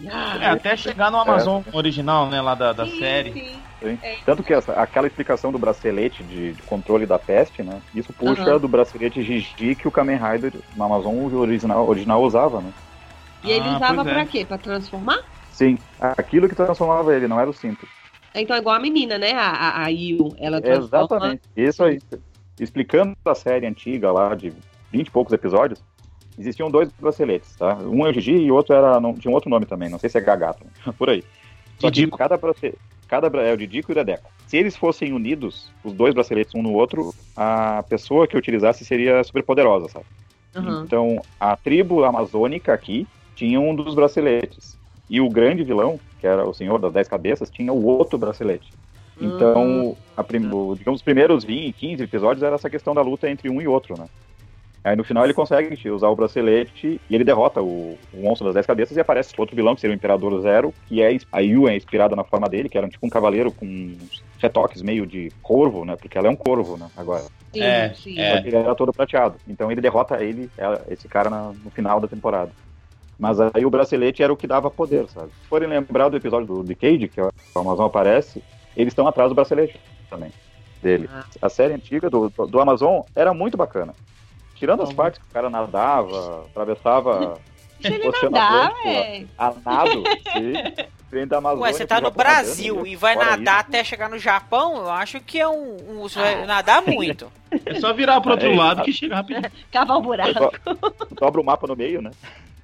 Ah, É, até chegar no Amazon original, né, lá da, da sim, série. sim. Sim. É. Tanto que essa, aquela explicação do bracelete de, de controle da peste, né? Isso puxa Aham. do bracelete Gigi que o Kamen Rider no Amazon original, original usava, né? E ele Ah, usava pois é. pra quê? Pra transformar? Sim, aquilo que transformava ele, não era o cinto. Então é igual a menina, né? A, a, a Yu, ela transforma. Exatamente, isso aí. Explicando a série antiga lá, de 20 e poucos episódios, existiam dois braceletes, tá? Um é o Gigi e o outro era, não, tinha um outro nome também, não sei se é Gagato, por aí. Só Didico. cada bracelete, cada, é o Didico e o Dedeco. Se eles fossem unidos, os dois braceletes um no outro, a pessoa que utilizasse seria super poderosa, sabe? Aham. Então, a tribo amazônica aqui tinha um dos braceletes. E o grande vilão, que era o Senhor das Dez Cabeças, tinha o outro bracelete. Então, a prim- digamos, os primeiros 20, 15 episódios era essa questão da luta entre um e outro, né? Aí no final ele consegue usar o bracelete e ele derrota o, o monstro das 10 cabeças e aparece outro vilão, que seria o Imperador Zero, que é a Yu é inspirada na forma dele, que era tipo um cavaleiro com uns retoques meio de corvo, né? Porque ela é um corvo, né? Agora. Sim, É, sim. é. Só que ele era todo prateado. Então ele derrota ele, ela- esse cara, na- no final da temporada. Mas aí o bracelete era o que dava poder, sabe? Se forem lembrar do episódio do Decade, que o Amazon aparece, eles estão atrás do bracelete também, dele. Ah. A série antiga do, do, Amazon era muito bacana. Tirando as partes que o cara nadava, atravessava Deixa ele nadar, Atlântico, é. a nado, vem da Amazônia. Ué, você tá no nadando, Brasil e vai nadar isso, até chegar no Japão, eu acho que é um. um você vai nadar muito. É só virar pro outro É, lado é. que chega rapidinho. Cavar o buraco. dobra o mapa no meio, né?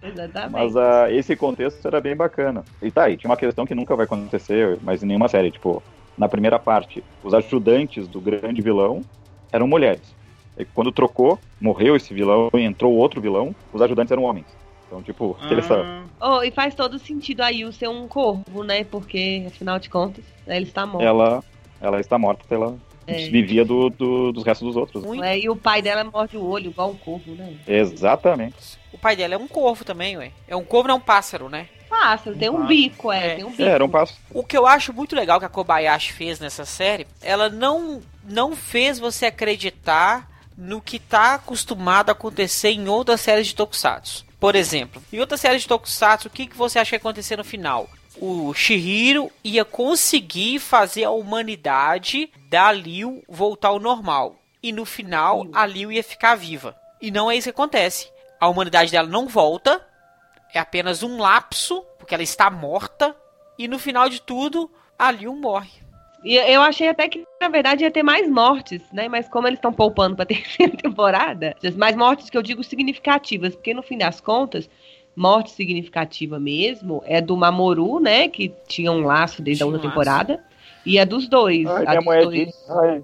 Exatamente. Mas ah, esse contexto era bem bacana. E tá, e tinha uma questão que nunca vai acontecer, mas em nenhuma série. Tipo, na primeira parte, os ajudantes do grande vilão eram mulheres. E quando trocou, morreu esse vilão e entrou outro vilão, os ajudantes eram homens. Então, tipo, eles são. Ah, Oh, e faz todo sentido a Yu ser um corvo, né? Porque, afinal de contas, ele está morto. ela, ela está morta pela, É. Vivia do, do- dos restos dos outros. É, e o pai dela morde o olho, igual um corvo, né? Exatamente. O pai dela é um corvo também, ué. É um corvo, não é um pássaro, né? Pássaro, tem um bico, é, tem um bico. É, era um passo. O que eu acho muito legal que a Kobayashi fez nessa série, ela não, não fez você acreditar no que tá acostumado a acontecer em outras séries de Tokusatsu. Por exemplo, em outras séries de Tokusatsu, o que, que você acha que ia acontecer no final? O Shihiro ia conseguir fazer a humanidade da Liu voltar ao normal. E no final, a Liu ia ficar viva. E não é isso que acontece. A humanidade dela não volta, é apenas um lapso, porque ela está morta, e no final de tudo, a Liu morre. E eu achei até que, na verdade, ia ter mais mortes, né? Mas como eles estão poupando pra terceira temporada, mais mortes que eu digo significativas, porque no fim das contas, morte significativa mesmo é do Mamoru, né? Que tinha um laço desde Tinha a outra temporada. E a dos dois. Ai, a minha dos moedinha. dois Ai.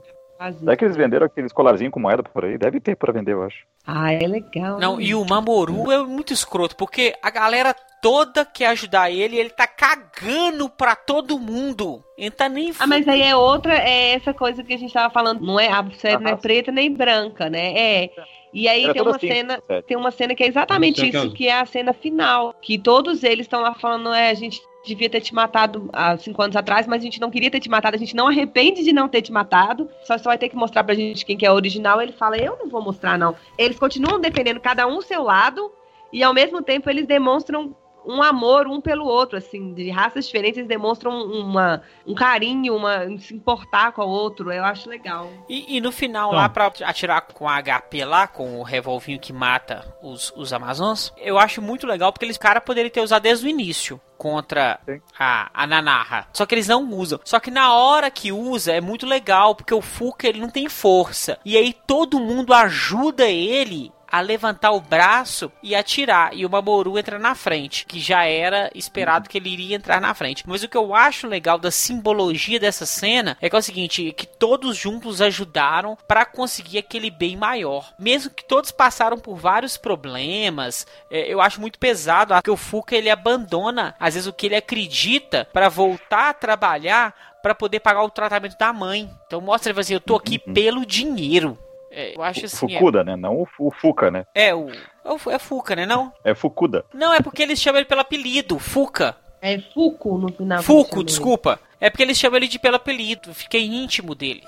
Será que eles venderam aqueles colarzinhos com moeda por aí? Deve ter pra vender, eu acho. Ah, é legal. Não, né? e o Mamoru é muito escroto, porque a galera toda quer ajudar ele e ele tá cagando pra todo mundo. Ele tá nem. Ah, mas aí é outra, é essa coisa que a gente tava falando, não é a série não é Aham. preta nem branca, né? É. E aí Era tem uma assim, cena, tem uma cena que é exatamente isso, que é a cena final, que todos eles estão lá falando, é, a gente devia ter te matado há cinco anos atrás, mas a gente não queria ter te matado, a gente não arrepende de não ter te matado, só só vai ter que mostrar pra gente quem que é o original. Ele fala, eu não vou mostrar não. Eles continuam defendendo cada um o seu lado e ao mesmo tempo eles demonstram um amor um pelo outro, assim, de raças diferentes, eles demonstram uma, um carinho, uma, um se importar com o outro. Eu acho legal. E, e no final, Então. lá pra atirar com a HP lá, com o revolvinho que mata os, os Amazons, eu acho muito legal porque eles cara poderiam ter usado desde o início contra Sim. a, a Nanaha. Só que eles não usam. Só que na hora que usa é muito legal, porque o Fuka ele não tem força. E aí todo mundo ajuda ele a levantar o braço e atirar. E o Mamoru entra na frente, que já era esperado que ele iria entrar na frente. Mas o que eu acho legal da simbologia dessa cena é que é o seguinte, que todos juntos ajudaram para conseguir aquele bem maior. Mesmo que todos passaram por vários problemas, é, eu acho muito pesado que o Fuka ele abandona às vezes o que ele acredita para voltar a trabalhar para poder pagar o tratamento da mãe. Então mostra ele assim, eu tô aqui pelo dinheiro. É, eu acho assim, é- Fukuda, né? Não o, o Fuca, né? é, o. É, o, é Fuca, né? Não? É Fukuda. Não, é porque eles chamam ele pelo apelido, Fuca. É Fuco no final. Fuco, desculpa. É porque eles chamam ele de pelo apelido, fiquei íntimo dele.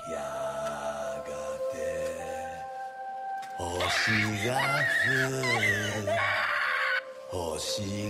星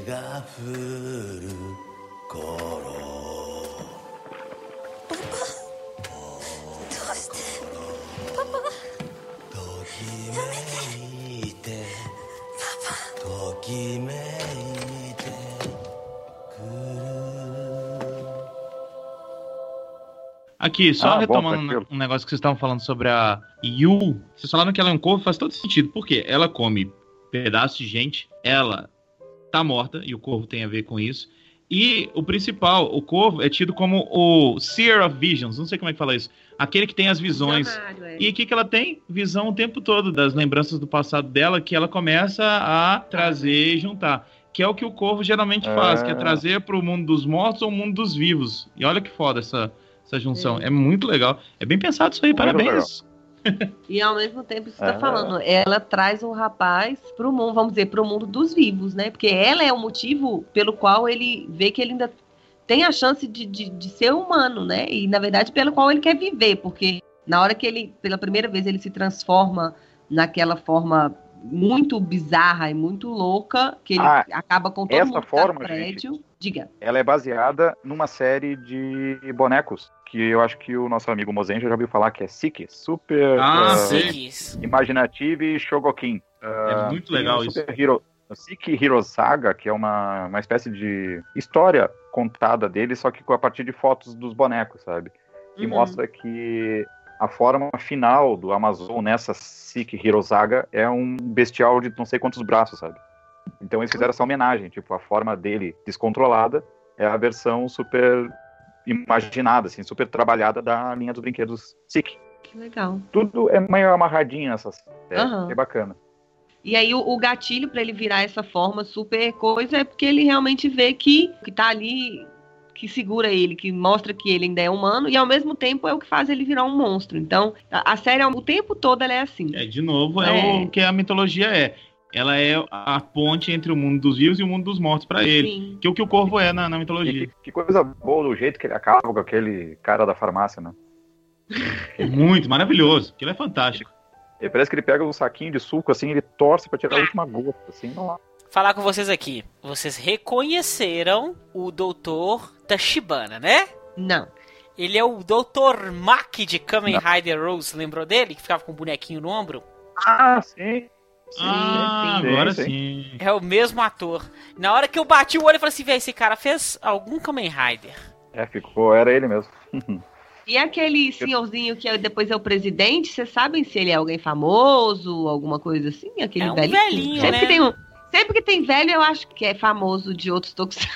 Aqui, só Ah, bom, retomando tranquilo. um negócio que vocês estavam falando sobre a Yu. Vocês falaram que ela é um corvo, faz todo sentido. Por quê? Ela come pedaços de gente, ela tá morta, e o corvo tem a ver com isso. E o principal, o corvo é tido como o Seer of Visions, não sei como é que fala isso. Aquele que tem as visões. Visionário, é. E o que, que ela tem? Visão o tempo todo das lembranças do passado dela, que ela começa a trazer e juntar. Que é o que o corvo geralmente faz, que é Ah. trazer para o mundo dos mortos ou o mundo dos vivos. E olha que foda essa, essa junção. É muito legal. É bem pensado isso aí, Muito parabéns. E ao mesmo tempo, você É. tá falando, ela traz o rapaz pro mundo, vamos dizer, pro mundo dos vivos, né? Porque ela é o motivo pelo qual ele vê que ele ainda tem a chance de, de, de ser humano, né? E na verdade, pelo qual ele quer viver, porque na hora que ele, pela primeira vez, ele se transforma naquela forma muito bizarra e muito louca, que ele Ah, acaba com todo essa mundo tá forma, prédio. Diga. Ela é baseada numa série de bonecos que eu acho que o nosso amigo Mozenja já ouviu falar que é Siki, Super Ah, ah, sim. Sikis. Imaginative Shogokin. É muito legal tem o isso. Hero, Siki Hero Saga, que é uma, uma espécie de história contada dele, só que a partir de fotos dos bonecos, sabe? Que Uhum. mostra que a forma final do Amazon nessa Siki Hero Saga é um bestial de não sei quantos braços, sabe? Então eles fizeram essa homenagem, tipo, a forma dele descontrolada é a versão super imaginada, assim, super trabalhada da linha dos brinquedos Siki. Que legal. Tudo é meio amarradinho nessa série, Aham. é bacana. E aí o, o gatilho pra ele virar essa forma super coisa é porque ele realmente vê que o que tá ali que segura ele, que mostra que ele ainda é humano, e ao mesmo tempo é o que faz ele virar um monstro. Então, a, a série, o tempo todo, ela é assim. É, de novo, é, É. o que a mitologia é. Ela é a ponte entre o mundo dos vivos e o mundo dos mortos pra ele. Sim. Que é o que o corvo é na, na mitologia. que, que coisa boa do jeito que ele acaba com aquele cara da farmácia, né? Muito maravilhoso. Aquilo é fantástico. E parece que ele pega um saquinho de suco assim, ele torce pra tirar a última gota, assim, não Falar com vocês aqui. Vocês reconheceram o Dr. Tachibana, né? Não. Ele é o Dr. Mack de Kamen Rider Rose, lembrou dele? Que ficava com um bonequinho no ombro? Ah, sim. Ah, sim, agora sim. sim. É o mesmo ator. Na hora que eu bati o olho, eu falei assim, velho, esse cara fez algum Kamen Rider. É, ficou, era ele mesmo. E aquele senhorzinho que é- depois é o presidente, vocês sabem se ele é alguém famoso, alguma coisa assim? Aquele É um velhinho? velhinho, sempre né? Que tem um, sempre que tem velho, eu acho que é famoso de outros tokusatsu.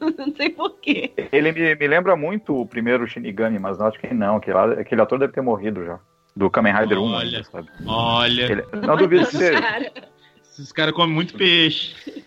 Não sei porquê. Ele me, me lembra muito o primeiro Shinigami, mas não acho que não. Aquele, aquele ator deve ter morrido já. Do Kamen Rider 1, Olha. ainda, sabe? Olha, Ele- não duvido que seja. Esses caras comem muito peixe.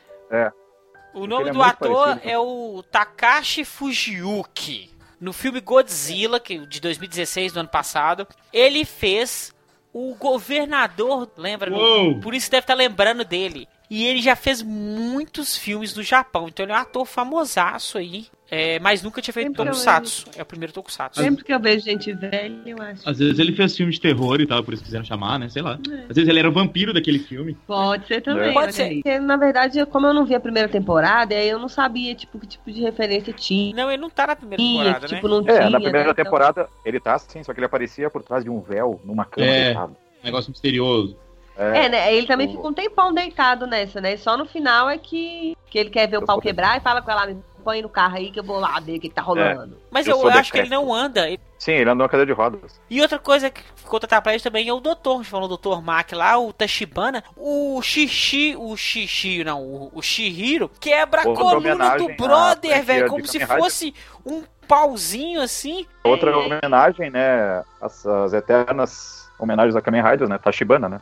O nome é do ator parecido. é o Takashi Fujiyuki. No filme Godzilla, que de 2016, do ano passado, ele fez o governador, lembra? No-! Por isso deve estar lembrando dele. E ele já fez muitos filmes no Japão, então ele é um ator famosaço aí. É, mas nunca tinha feito Tokusatsu. É o primeiro Tokusatsu. sempre que eu vejo gente velha, eu acho. Às vezes ele fez filme de terror e tal, por isso quiseram chamar, né? Sei lá. Às vezes ele era o vampiro daquele filme. Pode ser também. Pode olha ser. Porque, na verdade, como eu não vi a primeira temporada, aí eu não sabia tipo, que tipo de referência tinha. Não, ele não tá na primeira Tinha, temporada, que, né? tipo, não É, tinha. na primeira né? Então, temporada ele tá assim, só que ele aparecia por trás de um véu, numa cama É. Um negócio misterioso. É, né? Ele também O- fica um tempão deitado nessa, né? Só no final é que, que ele quer ver o Eu pau sou- quebrar e fala com ela, me põe no carro aí que eu vou lá ver o que, que tá rolando. Mas Eu eu, acho que ele não anda. Ele- Sim, ele andou numa cadeira de rodas. E outra coisa que ficou tetraplégico também é o doutor. A gente falou do Dr. Mack lá, o Tachibana. O Xixi, o Xixi, não, o, o Shihiro quebra a coluna do brother, velho. Como se Rider. fosse um pauzinho assim. Outra homenagem, né? As, as eternas homenagens a Kamen Riders, né? Tachibana, né?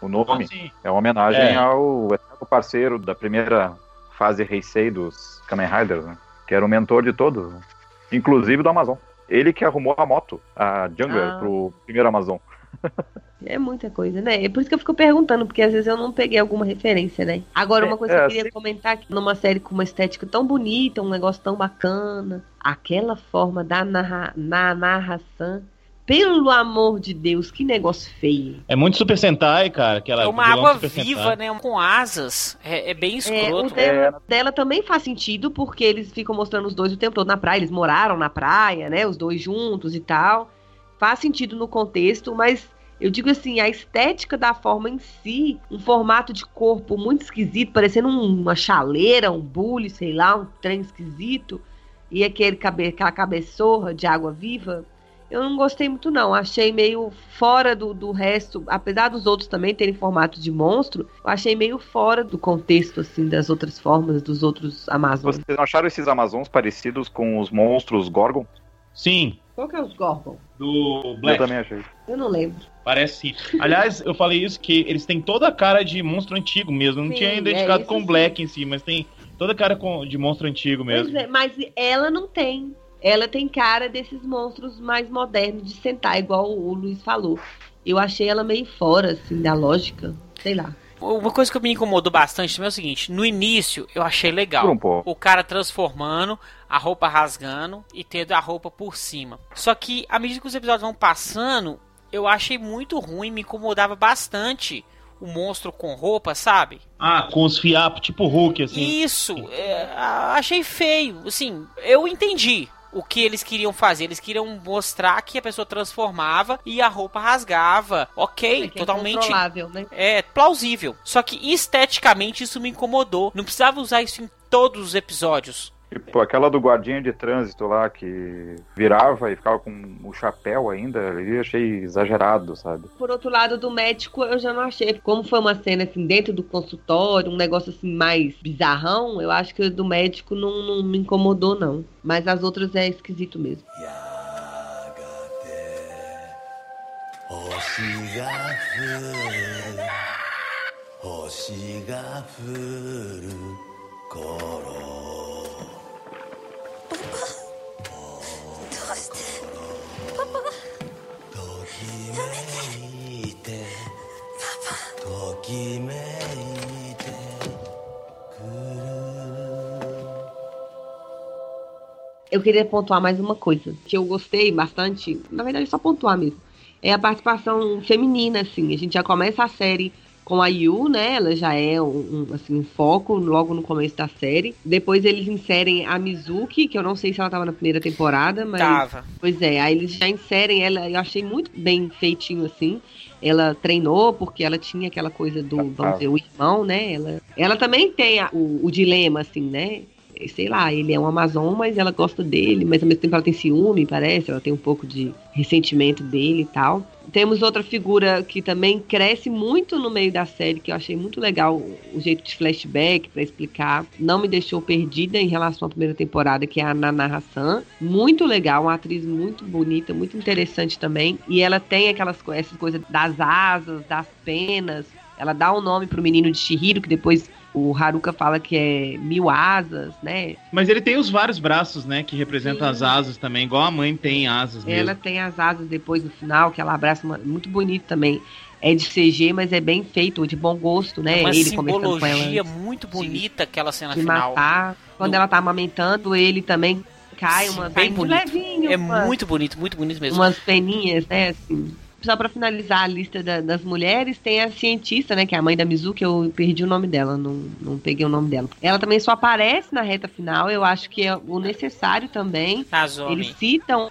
O nome Ah, é uma homenagem É. ao eterno parceiro da primeira fase Heisei dos Kamen Riders, né? Que era o mentor de todos, né? inclusive do Amazon. Ele que arrumou a moto, a Jungler, Ah. pro primeiro Amazon. É muita coisa, né? É por isso que eu fico perguntando, porque às vezes eu não peguei alguma referência, né? Agora, uma coisa É, que eu é, queria sim. comentar, que numa série com uma estética tão bonita, um negócio tão bacana, aquela forma da narra na narração, pelo amor de Deus, que negócio feio. É muito Super Sentai, cara. Aquela É uma água Super viva, Sentai. né? Com asas. É, é bem É, o escroto. dela, dela também faz sentido, porque eles ficam mostrando os dois o tempo todo na praia, eles moraram na praia, né? Os dois juntos e tal. Faz sentido no contexto, mas eu digo assim, a estética da forma em si, um formato de corpo muito esquisito, parecendo um- uma chaleira, um bule, sei lá, um trem esquisito, e aquele cabe, aquela cabeçorra de água viva. Eu não gostei muito, não. Achei meio fora do, do resto. Apesar dos outros também terem formato de monstro, eu achei meio fora do contexto, assim, das outras formas, dos outros Amazonas. Vocês não acharam esses Amazons parecidos com os monstros Gorgon? Sim, Qual que é os Gorgon? do Eu Black. também achei. Eu não lembro. Parece sim. Aliás, eu falei isso que eles têm toda a cara de monstro antigo mesmo. Não Sim, tinha é identificado isso com sim. Black em si, mas tem toda a cara com- de monstro antigo mesmo. Pois é, mas ela não tem. Ela tem cara desses monstros mais modernos de sentar, igual o Luiz falou. Eu achei ela meio fora, assim, da lógica. Sei lá. Uma coisa que me incomodou bastante também é o seguinte: no início eu achei legal. Um. O cara transformando, a roupa rasgando e tendo a roupa por cima. Só que à medida que os episódios vão passando, eu achei muito ruim, me incomodava bastante o monstro com roupa, sabe? Ah, com os fiapos, tipo Hulk, assim. Isso, é, achei feio. Assim, eu entendi o que eles queriam fazer. Eles queriam mostrar que a pessoa transformava e a roupa rasgava. Ok, É é totalmente. né? É plausível. Só que esteticamente isso me incomodou. Não precisava usar isso em todos os episódios. Tipo, aquela do guardinha de trânsito lá que virava e ficava com o chapéu ainda, eu achei exagerado, sabe? Por outro lado, do médico, eu já não achei. Como foi uma cena, assim, dentro do consultório, um negócio, assim, mais bizarrão, eu acho que o do médico não, não me incomodou, não. Mas as outras é esquisito mesmo. 星 Papá. Papá. Papá. Eu queria pontuar mais uma coisa que eu gostei bastante, na verdade só pontuar mesmo, é a participação feminina, assim. A gente já começa a série com a Yu, né? Ela já é um, um, assim, um foco logo no começo da série. Depois eles inserem a Mizuki, que eu não sei se ela tava na primeira temporada, mas. Tava. Pois é, aí eles já inserem ela, eu achei muito bem feitinho assim. Ela treinou porque ela tinha aquela coisa do, vamos dizer, o irmão, né? Ela, ela também tem a- o, o dilema, assim, né? Sei lá, ele é um Amazon, mas ela gosta dele, mas ao mesmo tempo ela tem ciúme, parece, ela tem um pouco de ressentimento dele e tal. Temos outra figura que também cresce muito no meio da série, que eu achei muito legal o jeito de flashback pra explicar. Não me deixou perdida em relação à primeira temporada, que é a Nana Hassan. Muito legal, uma atriz muito bonita, muito interessante também. E ela tem aquelas essas coisas das asas, das penas. Ela dá um nome pro menino de Shihiro, que depois o Haruka fala que é mil asas, né? Mas ele tem os vários braços, né? Que representam as asas também, igual a mãe tem asas mesmo. Ela tem as asas depois no final, que ela abraça uma, muito bonito também. É de CG, mas é bem feito, de bom gosto, né? É uma ele conversando com simbologia ela muito bonita aquela cena de final. matar. Quando ela tá amamentando, ele também cai Sim, uma bem levinho, É uma- muito bonito, muito bonito mesmo. umas peninhas, né? Assim. Só pra finalizar a lista da- das mulheres, tem a cientista, né? Que é a mãe da Mizuki, eu perdi o nome dela, não, não peguei o nome dela. Ela também só aparece na reta final, eu acho que é o necessário também. Eles citam.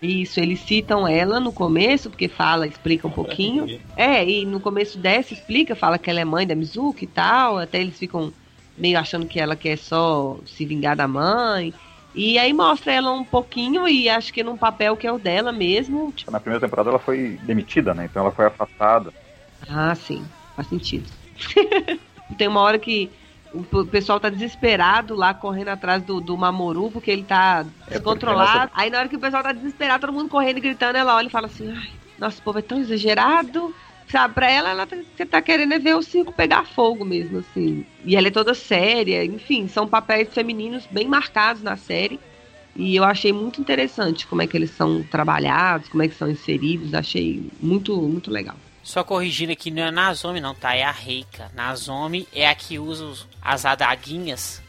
Isso, eles citam ela no começo, porque fala, explica um pouquinho. É, e no começo dessa explica, fala que ela é mãe da Mizuki e tal. Até eles ficam meio achando que ela quer só se vingar da mãe. E aí mostra ela um pouquinho e acho que num papel que é o dela mesmo. Tipo, Na primeira temporada ela foi demitida, né? Então ela foi afastada. ah, sim, faz sentido. Tem uma hora que o pessoal tá desesperado lá correndo atrás do, do Mamoru porque ele tá descontrolado. nessa- Aí na hora que o pessoal tá desesperado, todo mundo correndo e gritando, ela olha e fala assim: Ai, nosso povo é tão exagerado. Sabe, pra ela, ela tá- você tá querendo é ver o circo pegar fogo mesmo, assim. E ela é toda séria, enfim, são papéis femininos bem marcados na série. E eu achei muito interessante como é que eles são trabalhados, como é que são inseridos. Achei muito, muito legal. Só corrigindo aqui, não é Nazome não, tá? É a Reika. Nazome é a que usa as adaguinhas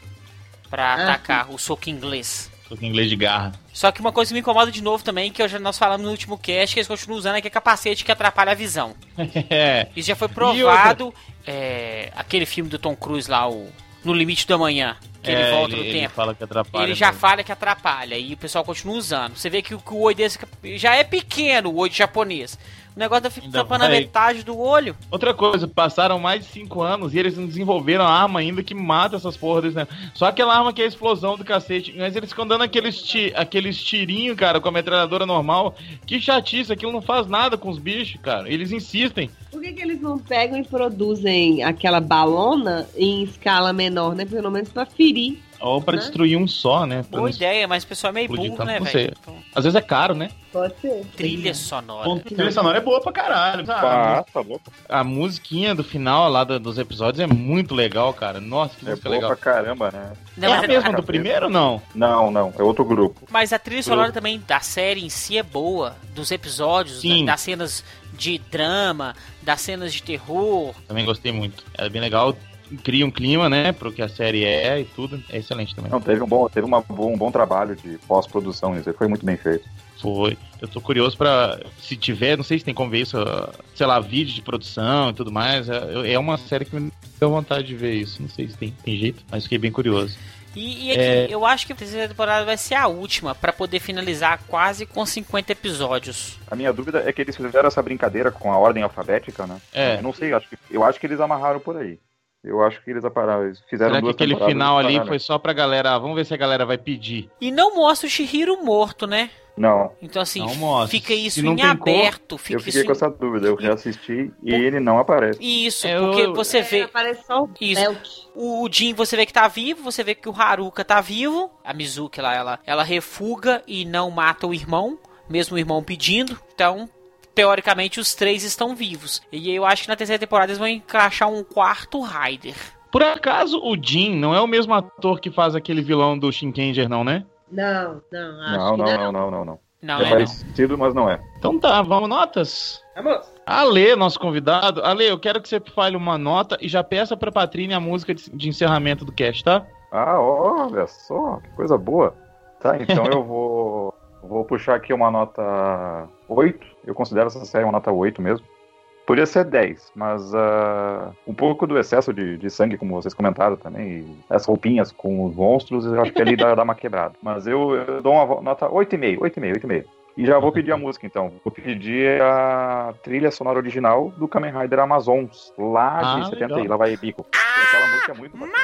pra Ah, atacar o soco inglês. Soco inglês de garra. Só que uma coisa que me incomoda de novo também, que já, nós falamos no último cast, que eles continuam usando, é que é capacete que atrapalha a visão. É. Isso já foi provado. é, aquele filme do Tom Cruise lá, o No Limite do Amanhã, que ele É, volta ele, no ele tempo. fala que atrapalha. Ele já mesmo. fala que atrapalha e o pessoal continua usando. Você vê que, o- que o olho desse já é pequeno, o olho japonês. O negócio tá Ainda tampando a metade do olho. Outra coisa, passaram mais de 5 anos e eles não desenvolveram a arma ainda que mata essas porras negócio. Só aquela arma que é a explosão do cacete. Mas eles ficam dando aqueles, ti, aqueles tirinhos, cara, com a metralhadora normal. Que chatice, aquilo não faz nada com os bichos, cara. Eles insistem. Por que, que eles não pegam e produzem aquela balona em escala menor, né? Pelo menos pra ferir. Ou pra Né? destruir um só, né? Pra Boa ideia, mas o pessoal é meio burro, tanto, né, não velho? sei. Às vezes é caro, né? Pode ser. Trilha sonora. A trilha sonora é boa pra caralho. Ah, tá louco. A musiquinha do final lá do- dos episódios é muito legal, cara. Nossa, que É música boa legal. pra caramba, né? Não, é a mesma do primeiro ou não? Não, não. É outro grupo. Mas a trilha sonora também da série em si é boa, dos episódios, Sim. da- das cenas de drama, das cenas de terror. Também gostei muito. É bem legal. Cria um clima, né? Pro que a série é e tudo. É excelente também. Não, teve um bom, teve uma, um bom trabalho de pós-produção nisso. aí, Foi muito bem feito. Foi. Eu tô curioso pra. Se tiver, não sei se tem como ver isso, sei lá, vídeo de produção e tudo mais. É, é uma série que me deu vontade de ver isso. Não sei se tem, tem jeito, mas fiquei bem curioso. E, e aqui, É. eu acho que a terceira temporada vai ser a última, pra poder finalizar quase com 50 episódios. A minha dúvida é que eles fizeram essa brincadeira com a ordem alfabética, né? É. Eu não sei, eu acho que, eu acho que eles amarraram por aí. Eu acho que eles apararam, eles fizeram Será que aquele final ali pararam. foi só pra galera. ah, Vamos ver se a galera vai pedir. E não mostra o Shihiro morto, né? Não, Então assim, Não fica isso em aberto. Fica eu fiquei isso com em- essa dúvida. Eu reassisti e ele não aparece. Isso, É, eu- porque você vê. Aparece só o Isso. belt. O o Jin você vê que tá vivo, você vê que o Haruka tá vivo, a Mizuki lá, ela, ela refuga e não mata o irmão, mesmo o irmão pedindo. Então, teoricamente, os três estão vivos. E eu acho que na terceira temporada eles vão encaixar um quarto Raider. Por acaso o Jin não é o mesmo ator que faz aquele vilão do Shinkenger, não, né? Não, não, acho Não, que não, não, não, não, não. Não, é, é não. parecido, mas não é. Então tá, vamos notas? Vamos. Ale, nosso convidado. Ale, eu quero que você fale uma nota e já peça pra Patrine a música de, de encerramento do cast, tá? Ah, olha só, que coisa boa. Tá, então eu vou, vou puxar aqui uma nota 8. Eu considero essa série uma nota 8 mesmo. Podia ser 10, mas ah, um pouco do excesso de, de sangue, como vocês comentaram também, e as roupinhas com os monstros, eu acho que ali dá, dá uma quebrada. Mas eu, eu dou uma nota 8,5, 8,5, 8,5. E já vou pedir a música então. Vou pedir a trilha sonora original do Kamen Rider Amazons, lá de Ah, 70 legal. lá vai Bico. Aquela música é muito bacana.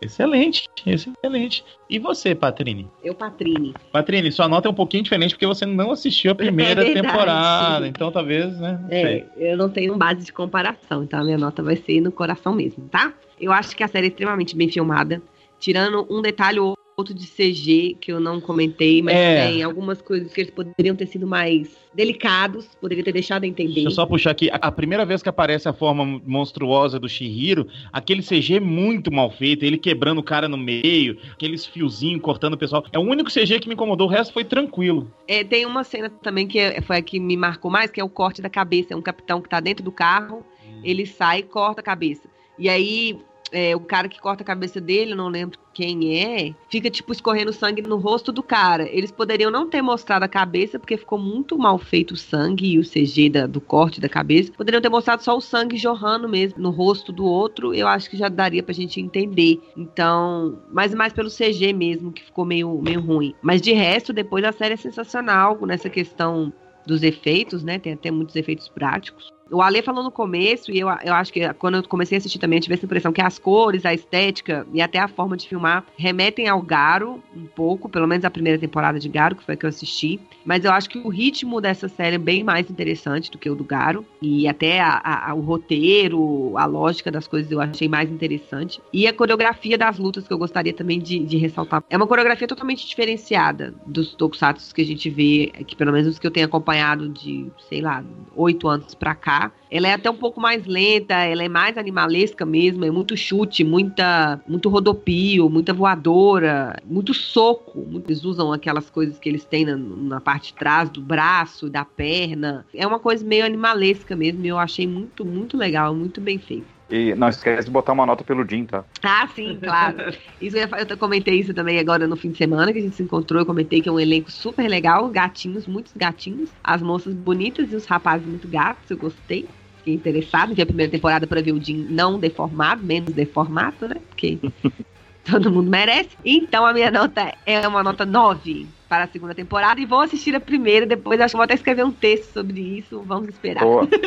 Excelente, excelente. E você, Patrine? Eu, Patrine. Patrine, sua nota é um pouquinho diferente porque você não assistiu a primeira É temporada, então talvez, né? Não. É, eu não tenho base de comparação, então a minha nota vai ser no coração mesmo, tá? Eu acho que a série é extremamente bem filmada, tirando um detalhe ou outro de CG que eu não comentei, mas É. tem algumas coisas que eles poderiam ter sido mais delicados, poderia ter deixado a entender. Deixa eu só puxar aqui. A, primeira vez que aparece a forma monstruosa do Shihiro, aquele CG é muito mal feito, ele quebrando o cara no meio, aqueles fiozinhos cortando o pessoal. É o único CG que me incomodou, o resto foi tranquilo. É, tem uma cena também que é- foi a que me marcou mais, que é o corte da cabeça. É um capitão que tá dentro do carro, ele sai e corta a cabeça. E aí, é, o cara que corta a cabeça dele, eu não lembro quem é, fica, tipo, escorrendo sangue no rosto do cara. Eles poderiam não ter mostrado a cabeça, porque ficou muito mal feito o sangue e o CG da- do corte da cabeça. Poderiam ter mostrado só o sangue jorrando mesmo no rosto do outro, eu acho que já daria pra gente entender. Então, mas mais pelo CG mesmo, que ficou meio, meio ruim. Mas de resto, depois a série é sensacional nessa questão dos efeitos, né? Tem até muitos efeitos práticos. O Ale falou no começo, e eu, eu acho que quando eu comecei a assistir também, eu tive essa impressão que as cores, a estética e até a forma de filmar remetem ao Garo um pouco, pelo menos a primeira temporada de Garo, que foi a que eu assisti. Mas eu acho que o ritmo dessa série é bem mais interessante do que o do Garo. E até a- a- o roteiro, a lógica das coisas eu achei mais interessante. E a coreografia das lutas que eu gostaria também de, de ressaltar. É uma coreografia totalmente diferenciada dos tokusatsu que a gente vê, que pelo menos os que eu tenho acompanhado de, sei lá, oito anos pra cá. Ela é até um pouco mais lenta, ela é mais animalesca mesmo, é muito chute, muita, muito rodopio, muita voadora, muito soco. Eles usam aquelas coisas que eles têm na, na parte de trás do braço, da perna. É uma coisa meio animalesca mesmo, e eu achei muito, muito legal, muito bem feito. E não esquece de botar uma nota pelo Jim, tá? Ah, sim, claro. Isso eu, eu comentei isso também agora no fim de semana que a gente se encontrou. Eu comentei que é um elenco super legal, gatinhos, muitos gatinhos, as moças bonitas e os rapazes muito gatos. Eu gostei. Fiquei interessado em ver a primeira temporada para ver o Jim não deformado, menos deformado, né? Porque todo mundo merece. Então a minha nota é uma nota 9 para a segunda temporada e vou assistir a primeira. Depois acho que vou até escrever um texto sobre isso. Vamos esperar. Boa.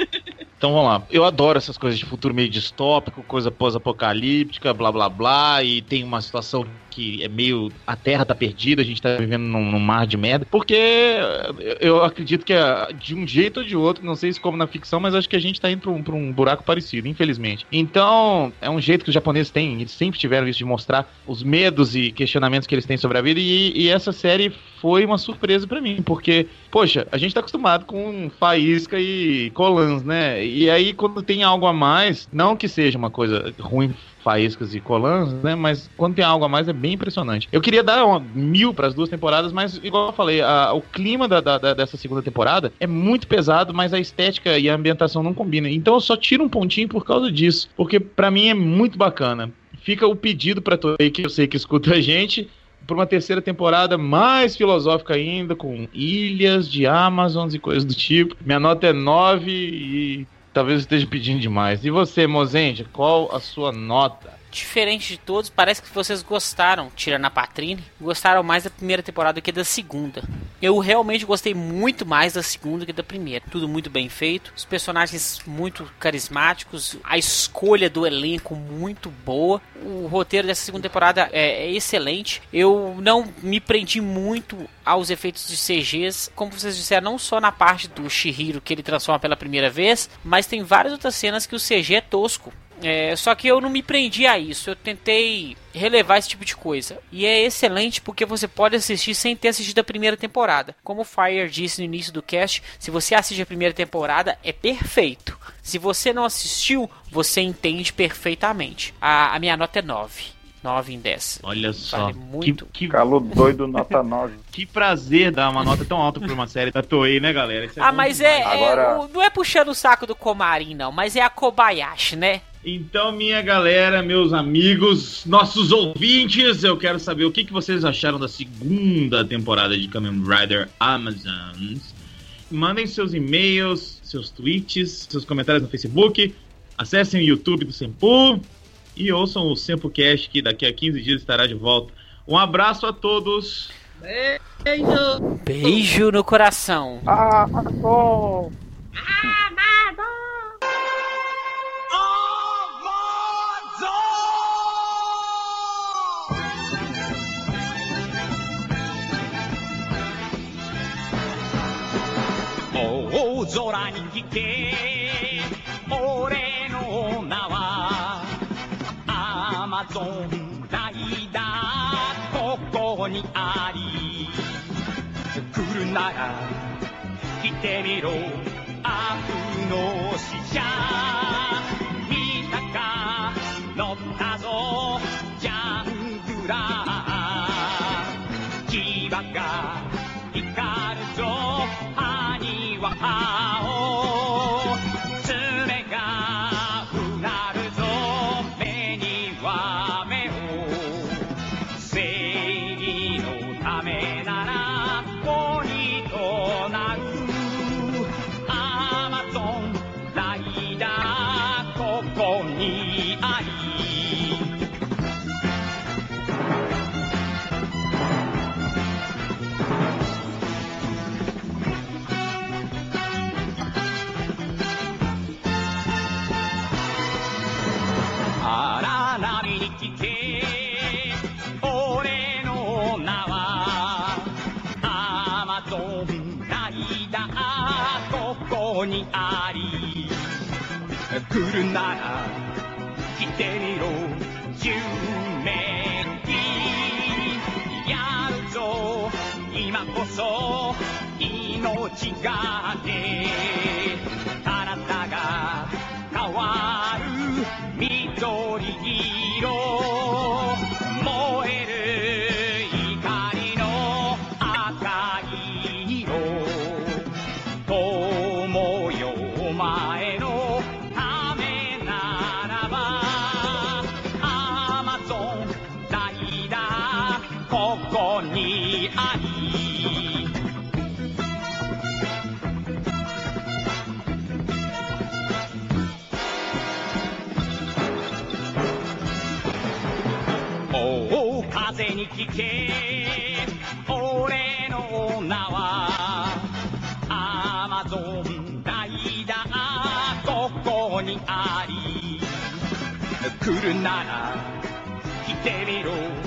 Então vamos lá. Eu adoro essas coisas de futuro meio distópico, coisa pós-apocalíptica, blá blá blá, e tem uma situação que é meio. A Terra tá perdida, a gente tá vivendo num, num mar de merda. Porque eu- acredito que ah, de um jeito ou de outro, não sei se como na ficção, mas acho que a gente tá indo pra um, pra um buraco parecido, infelizmente. Então, é um jeito que os japoneses têm, eles sempre tiveram isso de mostrar os medos e questionamentos que eles têm sobre a vida, e, e essa série foi uma surpresa pra mim, porque Poxa, a gente tá acostumado com faísca e colãs, né? E aí, quando tem algo a mais, não que seja uma coisa ruim, faíscas e colãs, né? Mas quando tem algo a mais é bem impressionante. Eu queria dar uma mil para as duas temporadas, mas igual eu falei, a- o clima da, da- dessa segunda temporada é muito pesado, mas a estética e a ambientação não combinam. Então eu só tiro um pontinho por causa disso, porque pra mim é muito bacana. Fica o pedido pra Toei, que eu sei que escuta a gente, por uma terceira temporada mais filosófica ainda, com ilhas de Amazons e coisas do tipo. Minha nota é 9 e talvez esteja pedindo demais. E você, Mozende, qual a sua nota? Diferente de todos, parece que vocês gostaram, tirando a Patrine, gostaram mais da primeira temporada do que da segunda. Eu realmente gostei muito mais da segunda que da primeira. Tudo muito bem feito, os personagens muito carismáticos, a escolha do elenco muito boa. O roteiro dessa segunda temporada é, é excelente. Eu não me prendi muito aos efeitos de CGs, como vocês disseram, não só na parte do Shihiro que ele transforma pela primeira vez, mas tem várias outras cenas que o CG é tosco. É, só que eu não me prendi a isso. Eu tentei relevar esse tipo de coisa. E é excelente porque você pode assistir sem ter assistido a primeira temporada. Como o Fire disse no início do cast, se você assiste a primeira temporada, é perfeito. Se você não assistiu, você entende perfeitamente. A, a minha nota é 9. 9 em 10. Olha só. Muito. Que, que... Calo doido, nota 9. que prazer dar uma nota tão alta pra uma série da Toei, né, galera? É ah, mas é, é Agora... Não é puxando o saco do Comarim, não, mas é a Kobayashi, né? Então, minha galera, meus amigos, nossos ouvintes, eu quero saber o que, que vocês acharam da segunda temporada de Kamen Rider Amazons. Mandem seus e-mails, seus tweets, seus comentários no Facebook, acessem o YouTube do Sempu e ouçam o Sempocast que daqui a 15 dias estará de volta. Um abraço a todos. Beijo. Beijo no coração. Ah, bom. Ah, tornado. きてみろ。夢にやるぞ今こそ命がね te miró.